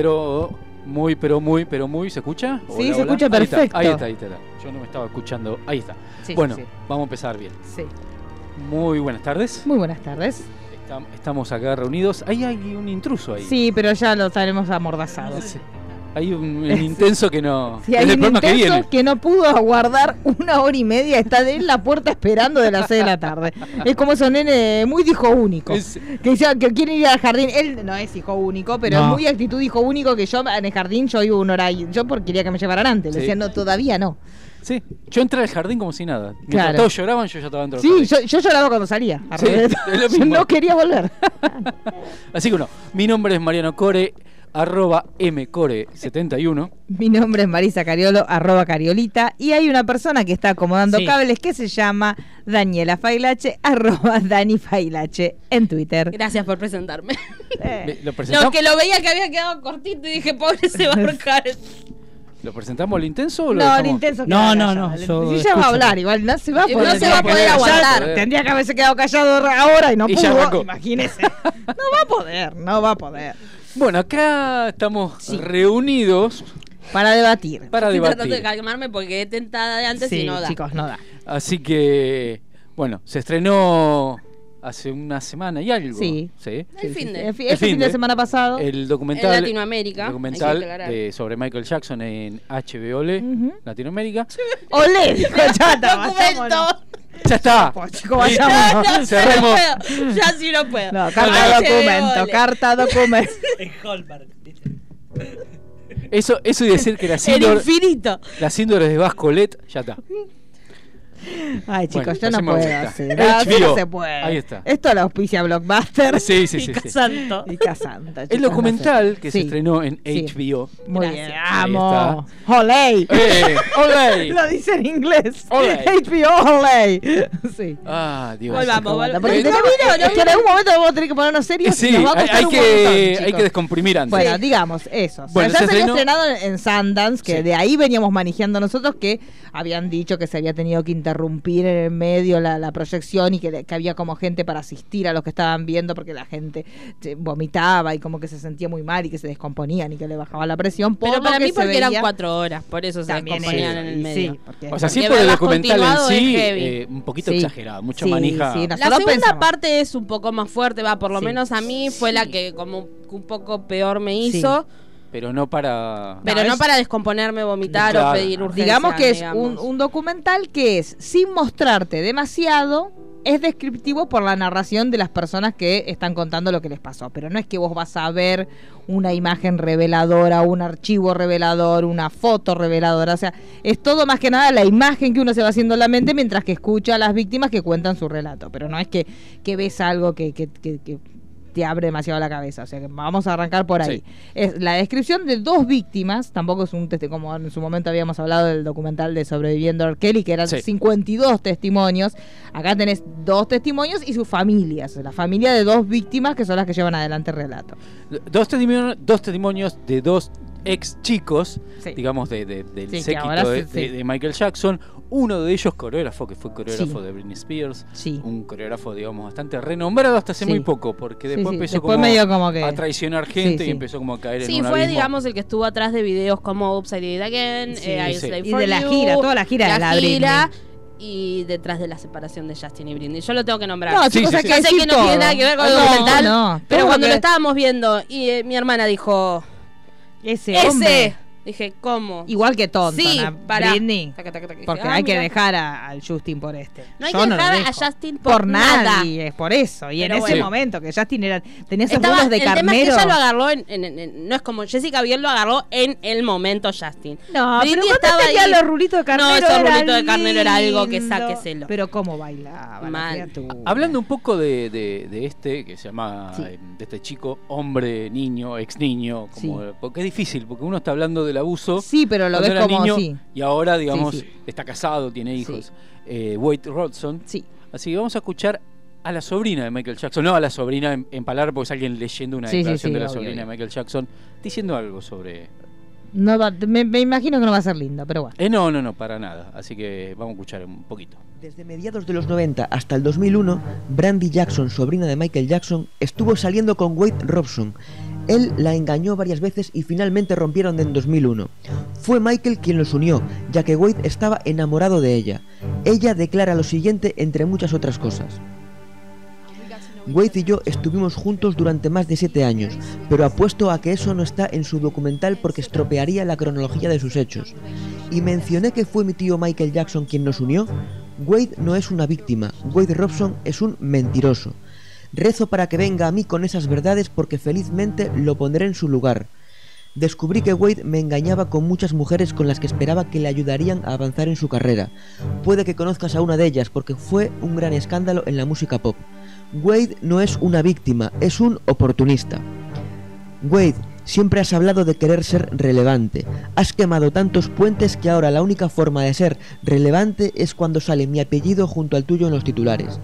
pero muy, pero muy, pero muy. ¿Se escucha? Sí, Hola, se hola. escucha Ahí perfecto. Ahí está, ahí está, ahí está. Yo no me estaba escuchando. Ahí está. Sí, bueno, sí, vamos a empezar bien. sí. Muy buenas tardes. Muy buenas tardes. Estam- Estamos acá reunidos. Ahí hay un intruso ahí. Sí, pero ya lo estaremos amordazados. Sí. Hay un, un intenso que no. Es hay un que intenso viene. que, no pudo aguardar una hora y media, está en la puerta esperando de las 6 de la tarde. Es como esos nene muy hijo único. Es- Que, dice que quiere ir al jardín. Él no es hijo único, pero No. es muy actitud hijo único que yo en el jardín yo iba una hora y yo porque quería que me llevaran antes. Le Sí. decía, no, todavía no. sí. Yo entré al jardín como si nada. Mientras Claro. todos lloraban, yo ya estaba dentro del Sí, jardín. yo, yo lloraba cuando salía. Sí, Yo no quería volver. Así que bueno, mi nombre es Mariano Core, arroba mcore71. Mi nombre es Marisa Cariolo, arroba Cariolita, y hay una persona que está acomodando Sí. cables que se llama Daniela Failache, arroba Dani Failache en Twitter. Gracias por presentarme. Eh, ¿Lo presentamos, No, que lo veía que había quedado cortito y dije, pobre se va a ahorcar. ¿Lo presentamos al intenso o lo no, el dejamos? intenso que No, no, no, yo Si ya va a hablar, igual no se va a No poder, se va a poder aguantar. Tendría que haberse quedado callado ahora y no Y pudo. Imagínese. No va a poder, no va a poder. Bueno, acá estamos Sí. reunidos Para debatir. para Estoy tratando de debatir. calmarme porque quedé tentada de antes sí, y no da. chicos, no da. Así que, bueno, se estrenó hace una semana y algo. Sí. Sí. El fin de. El, El fin semana pasado. El documental. En Latinoamérica, Documental de- sobre Michael Jackson en HBO. Latinoamérica. Chata, Documento. ¡Ya está! Pues, vayámonos. No, Cerremos. no puedo. Ya sí no puedo. No, carta Ay, documento, carta documento. Eso, eso y decir que la El síndrome, infinito. la síndrome de Vascolet, ya está. Ay, chicos, Bueno, yo no puedo hacer. No, así HBO. no se puede. Ahí está. Esto lo auspicia Blockbuster. Sí, sí, sí. y sí. Casanto. Y Casanta. El documental sé. que se Sí, estrenó en sí. HBO. Muy Gracias. bien. Olé. ¡Eh! ¡Olé! Lo dice en inglés. Olé. HBO Olé. Sí. Ah, Dios. Volvamos, volvamos. porque Eh, no vino, no es que en algún momento vamos a tener que ponernos serios y Sí, nos va a hay, costar hay un que, montón, hay que descomprimir antes. Bueno, digamos eso. Bueno, ya se se había estrenado en, en Sundance, que Sí. de ahí veníamos manejando nosotros, que habían dicho que se había tenido que interrumpir en el medio la, la proyección y que, había como gente para asistir a los que estaban viendo porque la gente vomitaba y como que se sentía muy mal y que se descomponían y que le bajaba la presión. por Pero para mí porque eran cuatro horas, por eso se descomponían en el medio. sí, porque- O sea, sí por el documental en sí, eh, un poquito Sí. exagerado, mucho Sí, manija. sí, La segunda pensamos. parte es un poco más fuerte, va, por lo Sí. menos a mí fue la que como un poco peor me hizo, Pero no para. pero No, no, es- para descomponerme, vomitar Claro. o pedir urgencia. Digamos que es digamos. un, un documental que es, sin mostrarte demasiado, es descriptivo por la narración de las personas que están contando lo que les pasó. Pero no es que vos vas a ver una imagen reveladora, un archivo revelador, una foto reveladora. O sea, es todo más que nada la imagen que uno se va haciendo en la mente mientras que escucha a las víctimas que cuentan su relato. Pero no es que, que ves algo que, que- que- que te abre demasiado la cabeza. O sea que vamos a arrancar por ahí. Sí. Es la descripción de dos víctimas, tampoco es un testimonio, como en su momento habíamos hablado del documental de sobreviviendo R. Kelly, que eran Sí. 52 testimonios. Acá tenés dos testimonios y sus familias, la familia de dos víctimas que son las que llevan adelante el relato. Dos testimonios, dos testimonios de dos ex chicos, Sí. digamos, de, de- del Sí, séquito de, sí, sí. de- de Michael Jackson. Uno de ellos coreógrafo, que fue coreógrafo Sí. de Britney Spears. Sí. Un coreógrafo, digamos, bastante renombrado hasta hace Sí. muy poco, porque después sí. empezó Después como medio como que- a traicionar gente Sí, y empezó como a caer en Sí, fue, abismo. digamos, el que estuvo atrás de videos como Upside It Again, Sí, eh, I Y for de la gira, toda la gira de la gira, y detrás de la separación de Justin y Britney. Yo lo tengo que nombrar. No, Sí, chicos, sí, que sé que no tiene nada que ver con el No, documental, no, pero cuando que- lo estábamos viendo y eh, mi hermana dijo, Ese, ese, hombre, dije, ¿cómo? igual que tonto, Sí, ¿no? para. Britney, Taca, taca, taca. Dije, porque ah, hay que dejar a- al Justin por este. No hay Yo que dejar a. Justin por, por nada. nadie, es por eso. Y en ese momento que Justin era, tenía esos Estaba- de el tema es que carnero. ella lo agarró en, en- en- en- no es como Jessica bien lo agarró en el momento Justin. No, Britney pero estaba tenía ahí. los rulitos de carnero. No, esos rulitos de carnero era algo que sáqueselo. Pero cómo bailaba Mal. Hablando un poco de, de- de este, que se llama, Sí. eh, de este chico, hombre, niño, ex niño, como, Sí. porque es difícil, porque uno está hablando del abuso Sí, pero lo ves era como niño sí. y ahora, digamos, Sí, sí. está casado, tiene Sí. hijos. Eh, Wade Rodson. Sí. Así que vamos a escuchar a la sobrina de Michael Jackson, no a la sobrina en, en palabras, porque es alguien leyendo una Sí, sí, declaración sí, de la obvio, sobrina obvio. de Michael Jackson, diciendo algo sobre... No va- me, me imagino que no va a ser lindo, pero bueno. Eh, no, no, no, para nada. Así que vamos a escuchar un poquito. Desde mediados de los 90 hasta el 2001, Brandy Jackson, sobrina de Michael Jackson, estuvo saliendo con Wade Robson, Él la engañó varias veces y finalmente rompieron en 2001. Fue Michael quien los unió, ya que Wade estaba enamorado de ella. Ella declara lo siguiente entre muchas otras cosas. Wade y yo estuvimos juntos durante más de siete años, pero apuesto a que eso no está en su documental porque estropearía la cronología de sus hechos. Y mencioné que fue mi tío Michael Jackson quien nos unió. Wade no es una víctima, Wade Robson es un mentiroso. Rezo para que venga a mí con esas verdades porque felizmente lo pondré en su lugar. Descubrí que Wade me engañaba con muchas mujeres con las que esperaba que le ayudarían a avanzar en su carrera. Puede que conozcas a una de ellas porque fue un gran escándalo en la música pop. Wade no es una víctima, es un oportunista. Wade, siempre has hablado de querer ser relevante. Has quemado tantos puentes que ahora la única forma de ser relevante es cuando sale mi apellido junto al tuyo en los titulares.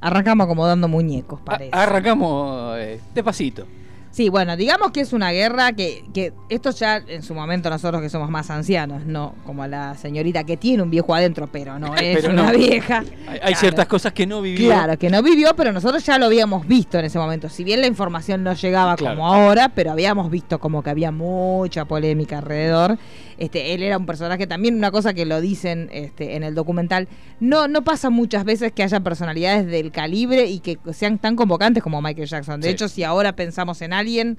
Arrancamos acomodando muñecos, A- parece. arrancamos eh, despacito. Sí, bueno, digamos que es una guerra que, que esto ya en su momento nosotros que somos más ancianos, no como la señorita que tiene un viejo adentro, pero no es Pero una no. vieja. Hay, Claro. ciertas cosas que no vivió. Claro, que no vivió, pero nosotros ya lo habíamos visto en ese momento. Si bien la información no llegaba Claro. como ahora, pero habíamos visto como que había mucha polémica alrededor. Este, él era un personaje también, una cosa que lo dicen este, en el documental, no, no pasa muchas veces que haya personalidades del calibre y que sean tan convocantes como Michael Jackson. De Sí. hecho, si ahora pensamos en alguien,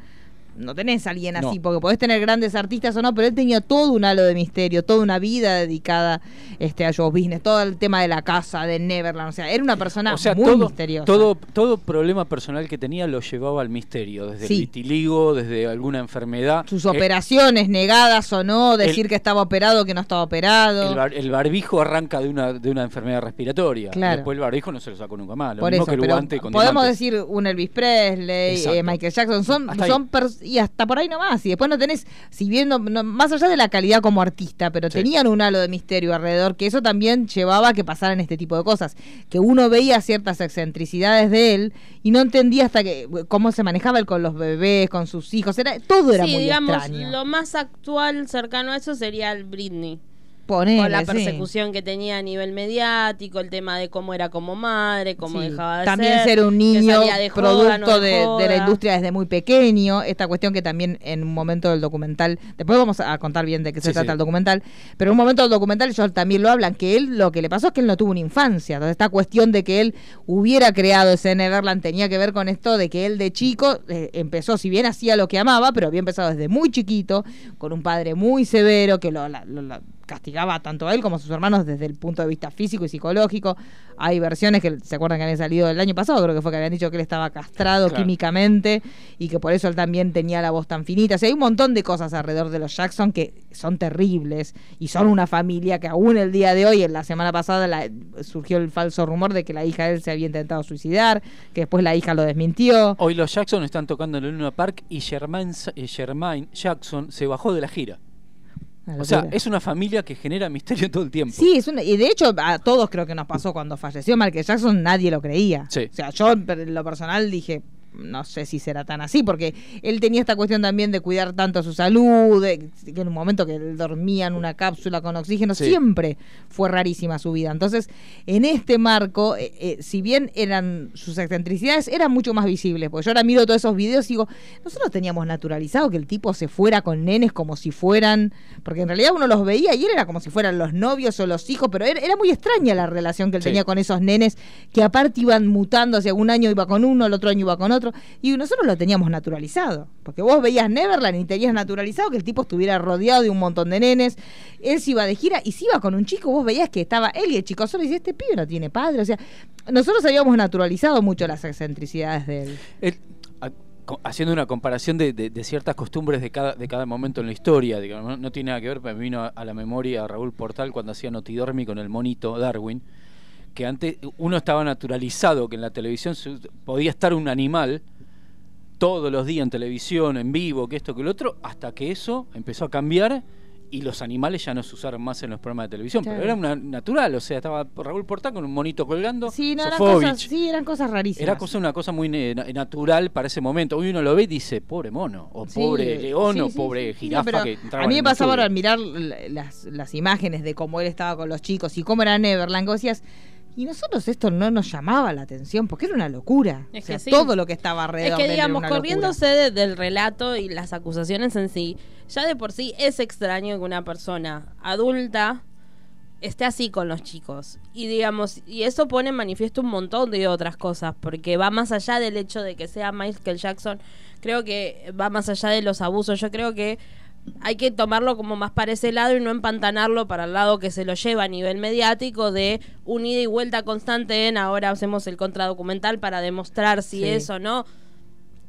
no tenés a alguien así, No. porque podés tener grandes artistas o no, pero él tenía todo un halo de misterio, toda una vida dedicada este, a show business, todo el tema de la casa, de Neverland, o sea, era una persona o sea, muy todo, misteriosa. todo, todo problema personal que tenía lo llevaba al misterio, desde Sí. el vitiligo, desde alguna enfermedad. Sus Eh, operaciones negadas o no, decir el- que estaba operado, que no estaba operado. el, bar- el barbijo arranca de una, de una enfermedad respiratoria. Claro. Después el barbijo no se lo sacó nunca más. Lo Por mismo eso, que el pero guante con podemos diamantes. decir un Elvis Presley, eh, Michael Jackson, son, Hasta son y hasta por ahí nomás. Y después no tenés, si bien no- no- más allá de la calidad como artista, pero Sí. tenían un halo de misterio alrededor, que eso también llevaba a que pasaran este tipo de cosas. Que uno veía ciertas excentricidades de él y no entendía hasta que cómo se manejaba él con los bebés, con sus hijos, era todo era sí, muy digamos, extraño. lo más actual cercano a eso sería el Britney. Ponele, con la sí. persecución que tenía a nivel mediático, el tema de cómo era como madre, cómo Sí. dejaba de también ser, ser, un niño de joda, producto no de, la industria desde muy pequeño, esta cuestión que también en un momento del documental, después vamos a contar bien de qué se trata sí. el documental, pero en un momento del documental ellos también lo hablan, que él lo que le pasó es que él no tuvo una infancia, entonces esta cuestión de que él hubiera creado ese Neverland tenía que ver con esto de que él de chico eh, empezó, si bien hacía lo que amaba, pero había empezado desde muy chiquito, con un padre muy severo que lo, la- lo- la- castigaba tanto a él como a sus hermanos desde el punto de vista físico y psicológico. Hay versiones que se acuerdan que habían salido el año pasado, creo que fue que habían dicho que él estaba castrado Claro. químicamente y que por eso él también tenía la voz tan finita. O sea, hay un montón de cosas alrededor de los Jackson que son terribles y son una familia que aún el día de hoy, en la semana pasada, la- surgió el falso rumor de que la hija de él se había intentado suicidar, que después la hija lo desmintió. Hoy los Jackson están tocando en el Luna Park y Jermaine, Sa- eh, Jermaine Jackson se bajó de la gira. O sea, es una familia que genera misterio todo el tiempo. Sí, es una, y de hecho a todos creo que nos pasó cuando falleció Michael Jackson, nadie lo creía. Sí. O sea, yo en lo personal dije, no sé si será tan así, porque él tenía esta cuestión también de cuidar tanto su salud, de- que en un momento que él dormía en una cápsula con oxígeno, Sí. siempre fue rarísima su vida. Entonces, en este marco, eh, eh, si bien eran sus excentricidades, eran mucho más visibles, porque yo ahora miro todos esos videos y digo, nosotros teníamos naturalizado que el tipo se fuera con nenes como si fueran, porque en realidad uno los veía y él era como si fueran los novios o los hijos, pero era, era muy extraña la relación que él Sí. tenía con esos nenes que aparte iban mutando, hacia un año iba con uno, el otro año iba con otro, y nosotros lo teníamos naturalizado, porque vos veías Neverland y tenías naturalizado que el tipo estuviera rodeado de un montón de nenes, él se iba de gira y si iba con un chico, vos veías que estaba él y el chico solo y este pibe no tiene padre, o sea, nosotros habíamos naturalizado mucho las excentricidades de él. A- haciendo una comparación de, ciertas costumbres de cada, de cada momento en la historia, digamos, no, no tiene nada que ver, pero me vino a, a la memoria Raúl Portal cuando hacía Notidormi con el monito Darwin, que antes uno estaba naturalizado que en la televisión se- podía estar un animal todos los días en televisión, en vivo, que esto, que lo otro, hasta que eso empezó a cambiar y los animales ya no se usaron más en los programas de televisión, Claro. pero era una natural, o sea, estaba Raúl Portal con un monito colgando, Sí, no, eran cosas, sí, eran cosas rarísimas. Era cosa, una cosa muy natural para ese momento. Hoy uno lo ve y dice, pobre mono, o Sí, pobre león, sí, o pobre jirafa que A mí me pasaba al mirar las, las imágenes de cómo él estaba con los chicos y cómo era Neverland, que decías, Y nosotros esto no nos llamaba la atención porque era una locura. Es O sea, que sí. todo lo que estaba Es alrededor que, de él era digamos, corriéndose de- del relato y las acusaciones en sí, ya de por sí es extraño que una persona adulta esté así con los chicos. Y digamos, y eso pone en manifiesto un montón de otras cosas, porque va más allá del hecho de que sea Michael Jackson, creo que va más allá de los abusos, yo creo que hay que tomarlo como más para ese lado y no empantanarlo para el lado que se lo lleva a nivel mediático de un ida y vuelta constante en ahora hacemos el contradocumental para demostrar si Sí. es o no.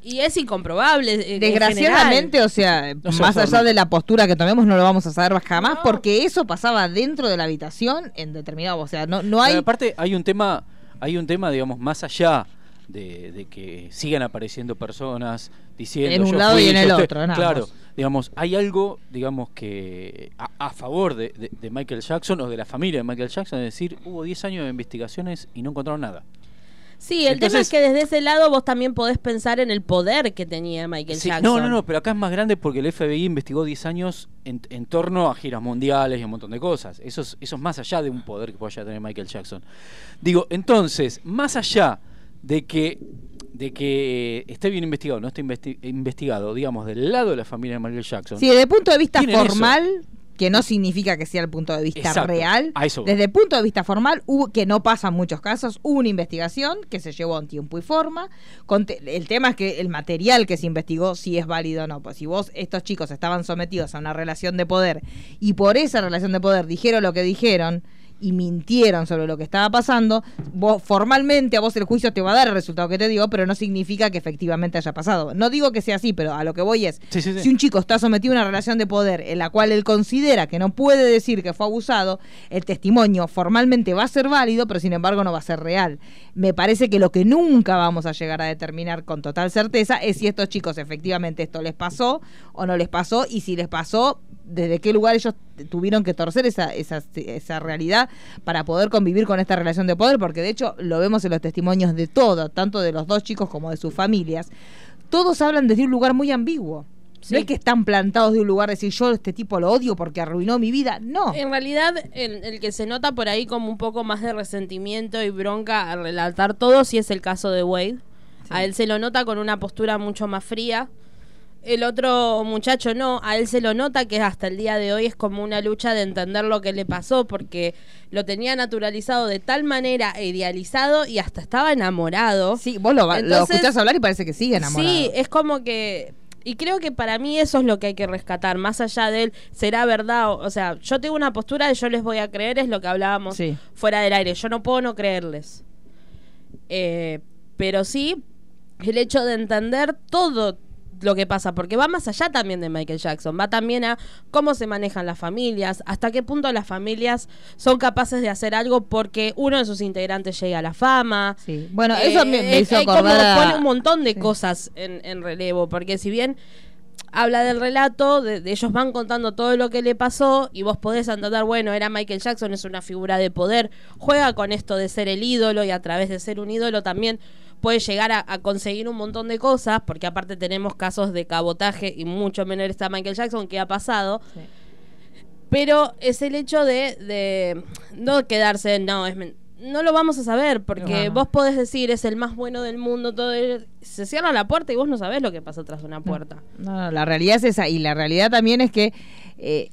Y es incomprobable. eh, en Desgraciadamente, o sea, No más forma. allá de la postura que tomemos, no lo vamos a saber jamás, No. porque eso pasaba dentro de la habitación en determinado, o sea, no, no hay... Pero aparte hay un tema, hay un tema, digamos, más allá de, de que sigan apareciendo personas diciendo En un "Yo lado fui, y en el estoy-". otro, Claro. Digamos, hay algo, digamos, que a, a favor de, de- de Michael Jackson o de la familia de Michael Jackson, es decir, hubo 10 años de investigaciones y no encontraron nada. Sí, el tema Entonces- es que desde ese lado vos también podés pensar en el poder que tenía Michael Sí, Jackson. no, no, no, pero acá es más grande porque el FBI investigó 10 años en, en torno a giras mundiales y un montón de cosas. Eso es, eso es más allá de un poder que pueda tener Michael Jackson. Digo, entonces, más allá de que de que esté bien investigado, no esté investi- investigado, digamos, del lado de la familia de Michael Jackson. Sí, desde el punto de vista eso. formal, que no significa que sea el punto de vista Exacto, real, desde el punto de vista formal, hubo, que no pasa en muchos casos, hubo una investigación que se llevó en tiempo y forma. Con te- el tema es que el material que se investigó si es válido o no. Pues si vos, estos chicos estaban sometidos a una relación de poder y por esa relación de poder dijeron lo que dijeron y mintieron sobre lo que estaba pasando, vos formalmente a vos el juicio te va a dar el resultado que te digo, pero no significa que efectivamente haya pasado. No digo que sea así, pero a lo que voy es, Sí, sí, sí. si un chico está sometido a una relación de poder en la cual él considera que no puede decir que fue abusado, el testimonio formalmente va a ser válido, pero sin embargo no va a ser real. Me parece que lo que nunca vamos a llegar a determinar con total certeza es si estos chicos efectivamente esto les pasó o no les pasó y si les pasó, desde qué lugar ellos tuvieron que torcer esa, esa, esa realidad para poder convivir con esta relación de poder, porque de hecho lo vemos en los testimonios de todo, tanto de los dos chicos como de sus familias. Todos hablan desde un lugar muy ambiguo. Sí. No es que están plantados de un lugar de decir yo este tipo lo odio porque arruinó mi vida. No. En realidad, el, el que se nota por ahí como un poco más de resentimiento y bronca al relatar todo, sí es el caso de Wade. A él se lo nota con una postura mucho más fría. El otro muchacho no, a él se lo nota que hasta el día de hoy es como una lucha de entender lo que le pasó porque lo tenía naturalizado de tal manera e idealizado y hasta estaba enamorado. Sí, vos lo, Entonces- escuchás hablar y parece que sigue enamorado. Sí, es como que. Y creo que para mí eso es lo que hay que rescatar, más allá de él, será verdad, o, o sea, yo tengo una postura de yo les voy a creer, es lo que hablábamos Sí. fuera del aire, yo no puedo no creerles. Eh, pero sí, el hecho de entender todo lo que pasa, porque va más allá también de Michael Jackson, va también a cómo se manejan las familias, hasta qué punto las familias son capaces de hacer algo porque uno de sus integrantes llega a la fama, Sí. Bueno, eso me, me eh, hizo eh, como a- pone un montón de Sí. cosas en, en relevo, porque si bien habla del relato, de, de ellos van contando todo lo que le pasó y vos podés entender, bueno, era Michael Jackson, es una figura de poder, juega con esto de ser el ídolo y a través de ser un ídolo también puede llegar a, a conseguir un montón de cosas, porque aparte tenemos casos de cabotaje y mucho menor está Michael Jackson que ha pasado. Sí. Pero es el hecho de, de no quedarse, no, es no lo vamos a saber, porque No, vos podés decir es el más bueno del mundo, todo el- se cierra la puerta y vos no sabés lo que pasa tras una puerta. No, no, la realidad es esa. Y la realidad también es que eh,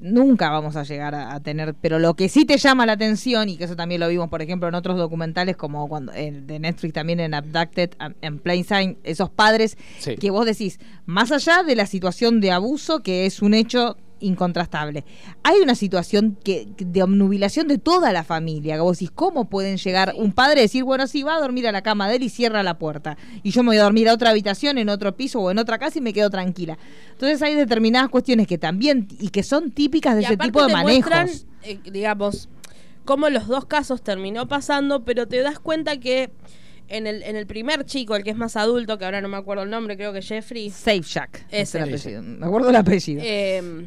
nunca vamos a llegar a, a tener. Pero lo que sí te llama la atención, y que eso también lo vimos, por ejemplo, en otros documentales, como cuando eh, de Netflix también en Abducted, um, en Plain Sight, esos padres Sí. que vos decís, más allá de la situación de abuso, que es un hecho incontrastable. Hay una situación que, de obnubilación de toda la familia. Que vos decís, ¿cómo pueden llegar un padre a decir, bueno, sí, va a dormir a la cama de él y cierra la puerta? Y yo me voy a dormir a otra habitación, en otro piso o en otra casa y me quedo tranquila. Entonces hay determinadas cuestiones que también, y que son típicas de Y ese tipo de manejos. eh, digamos, cómo los dos casos terminó pasando, pero te das cuenta que en el, en el primer chico, el que es más adulto, que ahora no me acuerdo el nombre, creo que Jeffrey, Safe es Ese. el apellido. Me acuerdo el apellido. Eh,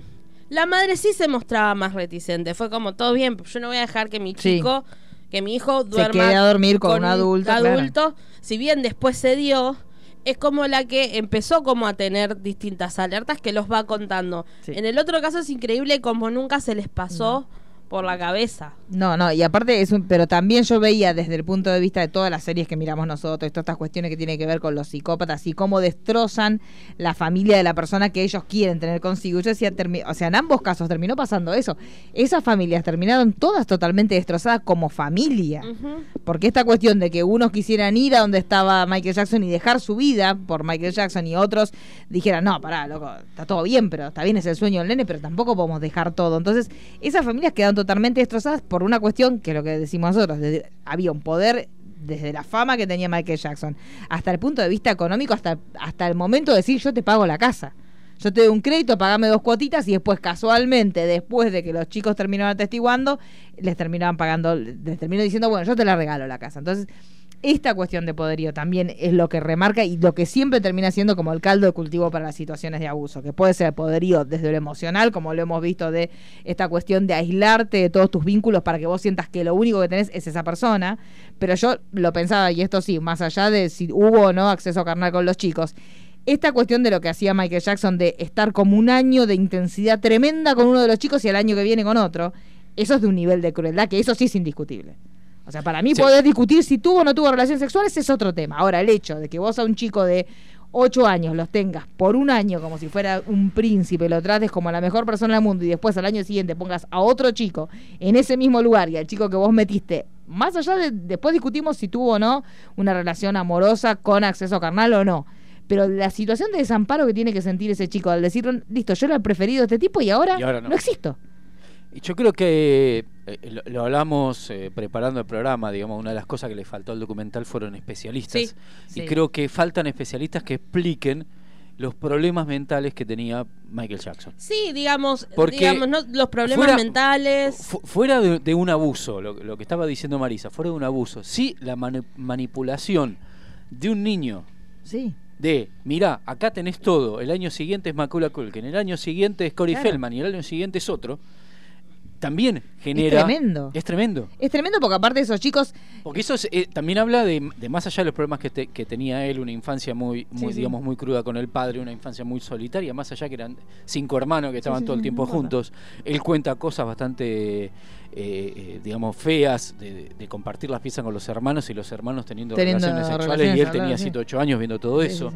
la madre sí se mostraba más reticente. Fue como, todo bien, yo no voy a dejar que mi Sí. chico, que mi hijo duerma quede a dormir con un adulto, claro. adulto. Si bien después se dio, es como la que empezó como a tener distintas alertas que los va contando. Sí. En el otro caso es increíble como nunca se les pasó por la cabeza. No, no, y aparte es un, pero también yo veía desde el punto de vista de todas las series que miramos nosotros, todas estas cuestiones que tienen que ver con los psicópatas y cómo destrozan la familia de la persona que ellos quieren tener consigo. Yo decía, termi- o sea, en ambos casos terminó pasando eso. Esas familias terminaron todas totalmente destrozadas como familia. Porque esta cuestión de que unos quisieran ir a donde estaba Michael Jackson y dejar su vida por Michael Jackson y otros dijeran, no, pará, loco, está todo bien, pero está bien, es el sueño del nene, pero tampoco podemos dejar todo. Entonces, esas familias quedaron totalmente destrozadas por una cuestión que es lo que decimos nosotros, había un poder desde la fama que tenía Michael Jackson hasta el punto de vista económico, hasta, hasta el momento de decir, yo te pago la casa. Yo te doy un crédito, pagame dos cuotitas y después casualmente, después de que los chicos terminaban atestiguando, les terminaban pagando, les terminó diciendo, bueno, yo te la regalo la casa. Entonces, esta cuestión de poderío también es lo que remarca y lo que siempre termina siendo como el caldo de cultivo para las situaciones de abuso, que puede ser poderío desde lo emocional, como lo hemos visto de esta cuestión de aislarte de todos tus vínculos para que vos sientas que lo único que tenés es esa persona, pero yo lo pensaba, y esto sí, más allá de si hubo o no acceso carnal con los chicos, esta cuestión de lo que hacía Michael Jackson de estar como un año de intensidad tremenda con uno de los chicos y el año que viene con otro, eso es de un nivel de crueldad que eso sí es indiscutible. O sea, para mí Sí. poder discutir si tuvo o no tuvo relaciones sexuales es otro tema. Ahora, el hecho de que vos a un chico de 8 años los tengas por un año como si fuera un príncipe, lo trates como la mejor persona del mundo y después al año siguiente pongas a otro chico en ese mismo lugar y al chico que vos metiste, más allá de después discutimos si tuvo o no una relación amorosa con acceso carnal o no. Pero la situación de desamparo que tiene que sentir ese chico al decir, listo, yo era el preferido de este tipo y ahora, Y ahora no. no existo. Y yo creo que lo, lo hablamos eh, preparando el programa, digamos, una de las cosas que le faltó al documental fueron especialistas. Sí, y sí. creo que faltan especialistas que expliquen los problemas mentales que tenía Michael Jackson. Sí, digamos, Porque digamos ¿no? los problemas fuera- mentales. Fu- fuera de, de un abuso, lo, lo que estaba diciendo Marisa, fuera de un abuso, sí la mani- manipulación de un niño Sí. de, mirá, acá tenés todo, el año siguiente es Macula Culkin, el año siguiente es Corey Claro. Feldman y el año siguiente es otro, también genera... tremendo. Es tremendo. Es tremendo porque aparte de esos chicos, Porque eso es, eh, también habla de, de más allá de los problemas que, te- que tenía él, una infancia muy, muy Sí, sí. digamos, muy cruda con el padre, una infancia muy solitaria, más allá que eran cinco hermanos que estaban sí, todo el tiempo juntos. Él cuenta cosas bastante, eh, eh, digamos, feas de, de- compartir las piezas con los hermanos y los hermanos teniendo, Teniendo relaciones sexuales relaciones y él tenía sí. 7 8 años viendo todo Sí, eso.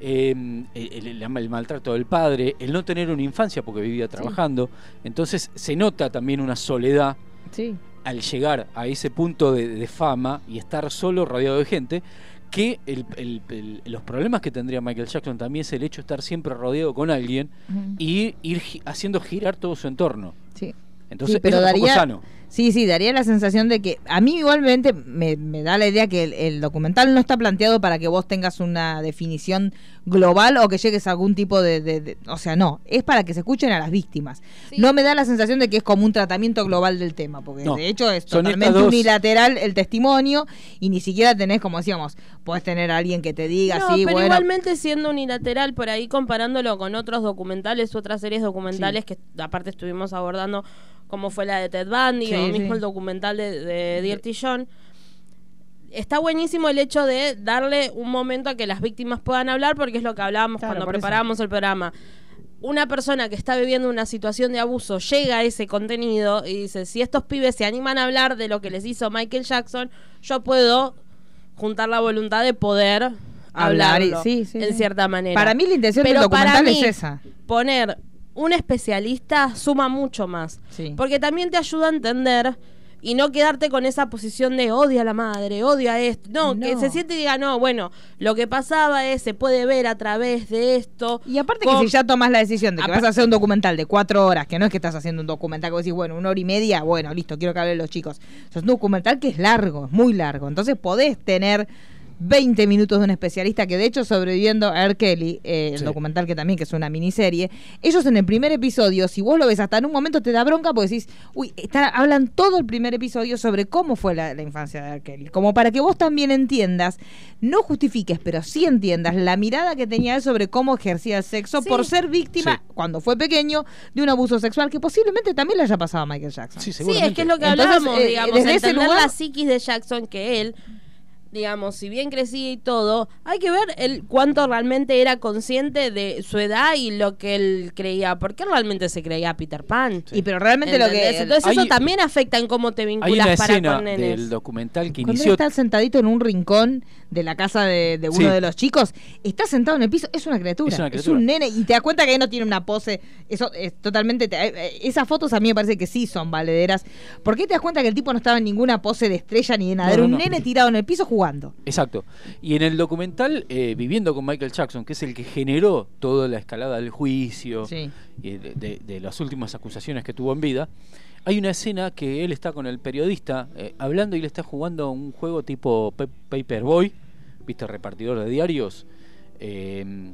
Eh, el, el- el maltrato del padre, el no tener una infancia porque vivía trabajando. Entonces se nota también una soledad sí. al llegar a ese punto de, de fama y estar solo rodeado de gente, que el- los problemas que tendría Michael Jackson también es el hecho de estar siempre rodeado con alguien y ir haciendo girar todo su entorno. Sí. Entonces, Sí, pero es daría- sano. Sí, sí, daría la sensación de que a mí igualmente me, me da la idea que el, el documental no está planteado para que vos tengas una definición global o que llegues a algún tipo de, de- de- O sea, no, es para que se escuchen a las víctimas. Sí. No me da la sensación de que es como un tratamiento global del tema, porque No, de hecho es totalmente unilateral el testimonio y ni siquiera tenés, como decíamos, podés tener a alguien que te diga, No, sí, pero bueno... igualmente siendo unilateral, por ahí comparándolo con otros documentales, otras series documentales que aparte estuvimos abordando, como fue la de Ted Bundy Sí, o sí. mismo el documental de, de Dirty John. Está buenísimo el hecho de darle un momento a que las víctimas puedan hablar, porque es lo que hablábamos Claro, cuando eso. preparábamos el programa. Una persona que está viviendo una situación de abuso llega a ese contenido y dice, si estos pibes se animan a hablar de lo que les hizo Michael Jackson, yo puedo juntar la voluntad de poder Hablar y- hablarlo sí, sí, en sí. cierta manera. Para mí la intención del para documental mí, es esa. Poner un especialista suma mucho más. Sí. Porque también te ayuda a entender y no quedarte con esa posición de odio a la madre, odio a esto. No, que se siente y diga, no, bueno, lo que pasaba es, se puede ver a través de esto. Y aparte con- que si ya tomas la decisión de que vas a hacer un documental de cuatro horas, que no es que estás haciendo un documental que vos decís, bueno, una hora y media, bueno, listo, quiero que hablen los chicos. Es un documental que es largo, es muy largo. Entonces podés tener 20 minutos de un especialista que de hecho sobreviviendo a R. Kelly, eh, el Sí. documental que también que es una miniserie, ellos en el primer episodio, si vos lo ves hasta en un momento te da bronca porque decís, uy, está- hablan todo el primer episodio sobre cómo fue la, la infancia de R. Kelly, como para que vos también entiendas, no justifiques, pero sí entiendas la mirada que tenía él sobre cómo ejercía el sexo Sí. por ser víctima, Sí. cuando fue pequeño, de un abuso sexual que posiblemente también le haya pasado a Michael Jackson. Sí, Sí, es que es lo que hablábamos, eh, digamos, desde ese entender lugar- la psiquis de Jackson, que él digamos, si bien crecía y todo, hay que ver el cuánto realmente era consciente de su edad y lo que él creía, porque realmente se creía Peter Pan. Y pero realmente lo que. Entonces Hay- eso también afecta en cómo te Hay una vinculas para escena con nenes. del documental que Cuando inició está sentadito en un rincón de la casa de, de uno Sí. de los chicos, está sentado en el piso, es una criatura. Es una Es, criatura. un nene y te das cuenta que él no tiene una pose. Eso es totalmente. te- eh, esas fotos a mí me parece que sí son valederas. Porque te das cuenta que el tipo no estaba en ninguna pose de estrella ni de nada. No, Era no, un no. nene tirado en el piso jugando. Exacto. Y en el documental, eh, Viviendo con Michael Jackson, que es el que generó toda la escalada del juicio Sí. y de, de- de las últimas acusaciones que tuvo en vida, hay una escena que él está con el periodista eh, hablando y le está jugando un juego tipo Pe- Paperboy, viste, repartidor de diarios. eh,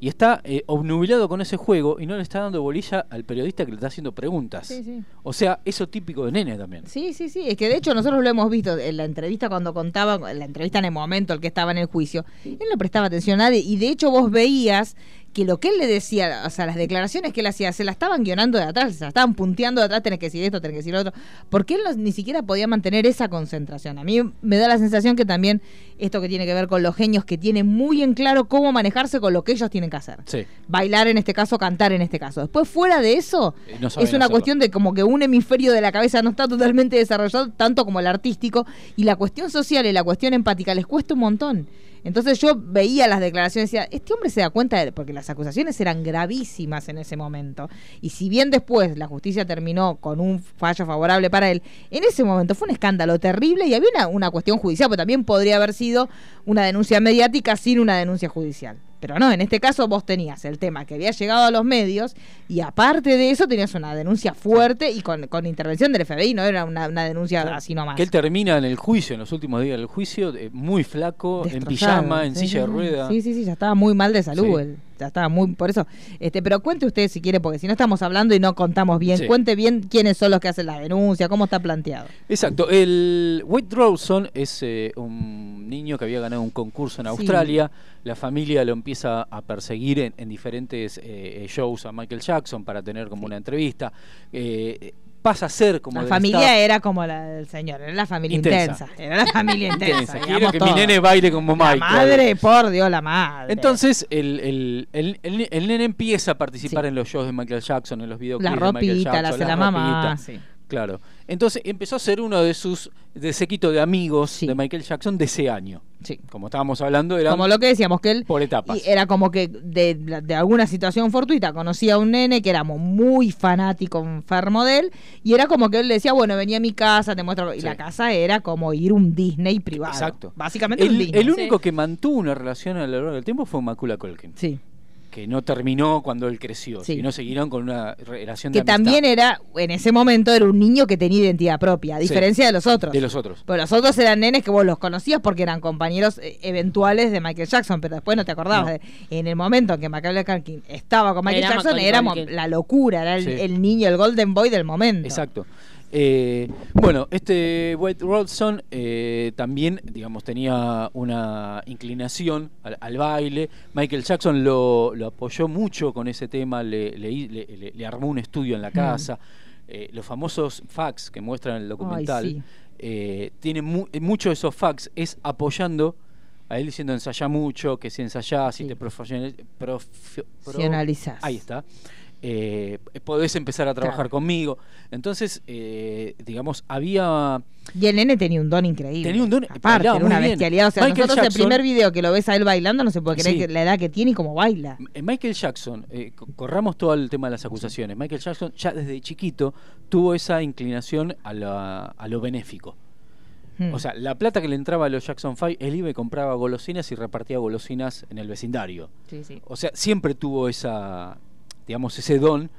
y está eh, obnubilado con ese juego y no le está dando bolilla al periodista que le está haciendo preguntas. Sí, sí. O sea, eso típico de nene también. Sí, sí, sí. Es que de hecho nosotros lo hemos visto en la entrevista cuando contaba, en la entrevista en el momento el que estaba en el juicio. Él no prestaba atención a nadie y de hecho vos veías que lo que él le decía, o sea, las declaraciones que él hacía, se la estaban guionando de atrás, se la estaban punteando de atrás, tenés que decir esto, tenés que decir lo otro, porque él no- ni siquiera podía mantener esa concentración. A mí me da la sensación que también esto que tiene que ver con los genios, que tienen muy en claro cómo manejarse con lo que ellos tienen que hacer. Sí. Bailar en este caso, cantar en este caso. Después, fuera de eso, Eh, no es una hacerlo. cuestión de como que un hemisferio de la cabeza no está totalmente desarrollado, tanto como el artístico, y la cuestión social y la cuestión empática les cuesta un montón. Entonces yo veía las declaraciones y decía, este hombre se da cuenta, de, porque las acusaciones eran gravísimas en ese momento, y si bien después la justicia terminó con un fallo favorable para él, en ese momento fue un escándalo terrible y había una, una cuestión judicial, porque también podría haber sido una denuncia mediática sin una denuncia judicial. Pero no, en este caso vos tenías el tema que había llegado a los medios y aparte de eso tenías una denuncia fuerte y con, con intervención del FBI, no era una, una denuncia así nomás. Que él termina en el juicio, en los últimos días del juicio, eh, muy flaco, en pijama, en silla de rueda. Sí, sí, sí, ya estaba muy mal de salud. Sí. él, ya estaba muy, por eso. Este, pero cuente usted si quiere, porque si no estamos hablando y no contamos bien, Sí. cuente bien quiénes son los que hacen la denuncia, cómo está planteado. Exacto. El Wade Rawson es eh, un niño que había ganado un concurso en Sí. Australia. La familia lo empieza a perseguir en, en diferentes eh, eh, shows a Michael Jackson para tener como una entrevista. Eh, pasa a ser como la familia staff. era como la del señor, era la familia intensa. Intensa. Era la familia intensa. Quiero que todo. mi nene baile como La Michael. madre, por Dios, la madre. Entonces, el, el, el, el- nene empieza a participar Sí. en los shows de Michael Jackson, en los videoclips la de Michael ropita, la Jackson, hace la mamá. ropita. sí. Claro. Entonces empezó a ser uno de sus de séquito de amigos Sí. de Michael Jackson de ese año. Sí. Como estábamos hablando, eran Como lo que decíamos, que él por etapas. y era como que de, de alguna situación fortuita conocía a un nene que éramos muy fanático, enfermo de él, y era como que él le decía, bueno, venía a mi casa, te muestro. Y Sí. la casa era como ir un Disney privado. Exacto. Básicamente un El, Disney. el único Sí. que mantuvo una relación a lo largo del tiempo fue Macula Colkin, Sí. Que no terminó cuando él creció, Sí. sino siguieron con una relación de Que amistad también era, en ese momento, era un niño que tenía identidad propia, a Sí. diferencia de los otros. de los otros. Pues los otros eran nenes que vos los conocías porque eran compañeros eh, eventuales de Michael Jackson, pero después no te acordabas. No. de- en el momento en que Macaulay Culkin estaba con Michael Era Jackson, era la locura, era el, Sí. el niño, el golden boy del momento. Exacto. Eh, bueno, este White Rodson eh, también, digamos, tenía una inclinación al, al baile. Michael Jackson lo, lo apoyó mucho con ese tema, le, le, le- le- le armó un estudio en la casa. Eh, los famosos fax que muestran el documental, sí. eh, tiene mu- muchos de esos fax es apoyando a él diciendo ensaya mucho, que si ensayás, si Sí. te profi- pro- Profesionalizás. Ahí está. Eh, podés empezar a trabajar Claro. conmigo. Entonces, eh, digamos, había. Y el nene tenía un don increíble. Tenía un don- Aparte, era una bestialidad. O sea, Michael nosotros Jackson- el primer video que lo ves a él bailando, no se puede creer Sí. que la edad que tiene y cómo baila. eh, Michael Jackson, eh, co- corramos todo el tema de las acusaciones. Michael Jackson ya desde chiquito tuvo esa inclinación a, la- a lo benéfico. Hmm. O sea, la plata que le entraba a los Jackson 5, él iba y compraba golosinas y repartía golosinas en el vecindario. Sí, sí. O sea, siempre tuvo esa, digamos, ese don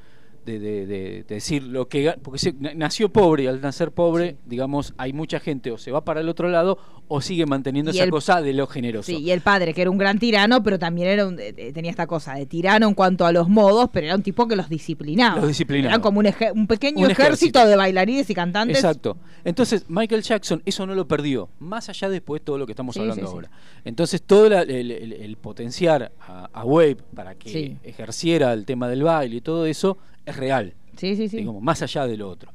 de, de- de- de decir lo que... Porque se- na- nació pobre y al nacer pobre, Sí. digamos, hay mucha gente o se va para el otro lado o sigue manteniendo Y esa el- cosa de lo generoso. Sí, y el padre, que era un gran tirano, pero también era un- eh, eh, tenía esta cosa de tirano en cuanto a los modos, pero era un tipo que los disciplinaba. Los disciplinaba. Eran como un, un pequeño Un ejército. ejército. de bailarines y cantantes. Exacto. Entonces, Michael Jackson eso no lo perdió, más allá después de todo lo que estamos Sí, hablando sí, ahora. Entonces, todo la- el, el- el potenciar a, a Wave para que ejerciera el tema del baile y todo eso es real, Sí, sí, sí. digamos, más allá de lo otro.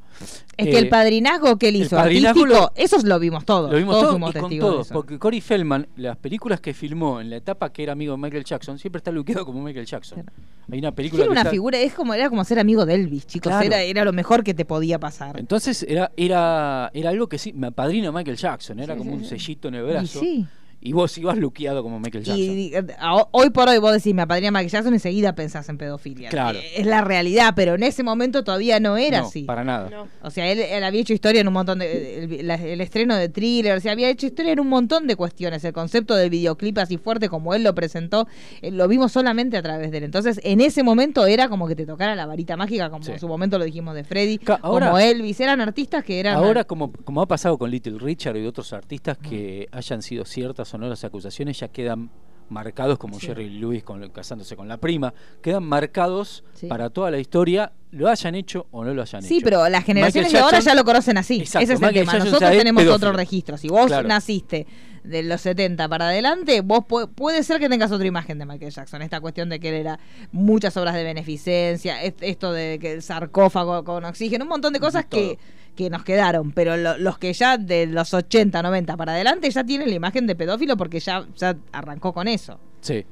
Es que el Eh, padrinazgo que él hizo, artístico, lo- esos lo vimos todos. Lo vimos todos todo fuimos y con testigos de todo, eso. porque Corey Feldman, las películas que filmó en la etapa que era amigo de Michael Jackson, siempre está luqueado como Michael Jackson. Claro. Hay una película que una está- figura, es como, era como ser amigo de Elvis, chicos. Claro. Era, era lo mejor que te podía pasar. Entonces era, era, era algo que sí, me apadrina Michael Jackson, era Sí, como sí, un sí. sellito en el Y brazo. sí. Y vos ibas luqueado como Michael Jackson. Y eh, a- hoy por hoy vos decís, me apadrina Michael Jackson, enseguida pensás en pedofilia. Claro. Eh, Es la realidad, pero en ese momento todavía no era no, así. para nada. No. O sea, él, él había hecho historia en un montón de. El, la- el estreno de thriller, o sea, había hecho historia en un montón de cuestiones. El concepto del videoclip así fuerte como él lo presentó, eh, lo vimos solamente a través de él. Entonces, en ese momento era como que te tocara la varita mágica, como Sí. en su momento lo dijimos de Freddy, Ca- ahora- como Elvis. Eran artistas que eran. Ahora, como, como ha pasado con Little Richard y otros artistas que hayan sido ciertas o no las acusaciones, ya quedan marcados como Sí. Jerry Lewis con, casándose con la prima, quedan marcados Sí. para toda la historia, lo hayan hecho o no lo hayan Sí, hecho. pero las generaciones de ahora ya lo conocen así. Exacto, Ese es el Michael tema. Jackson Nosotros tenemos pedófilo. otro registro. Si vos Claro. naciste de los 70 para adelante, vos pu- puede ser que tengas otra imagen de Michael Jackson. Esta cuestión de que él era muchas obras de beneficencia, es- esto de que el sarcófago con oxígeno, un montón de cosas que, que nos quedaron. Pero lo- los que ya de los 80, 90 para adelante ya tienen la imagen de pedófilo porque ya, ya arrancó con eso. Sí.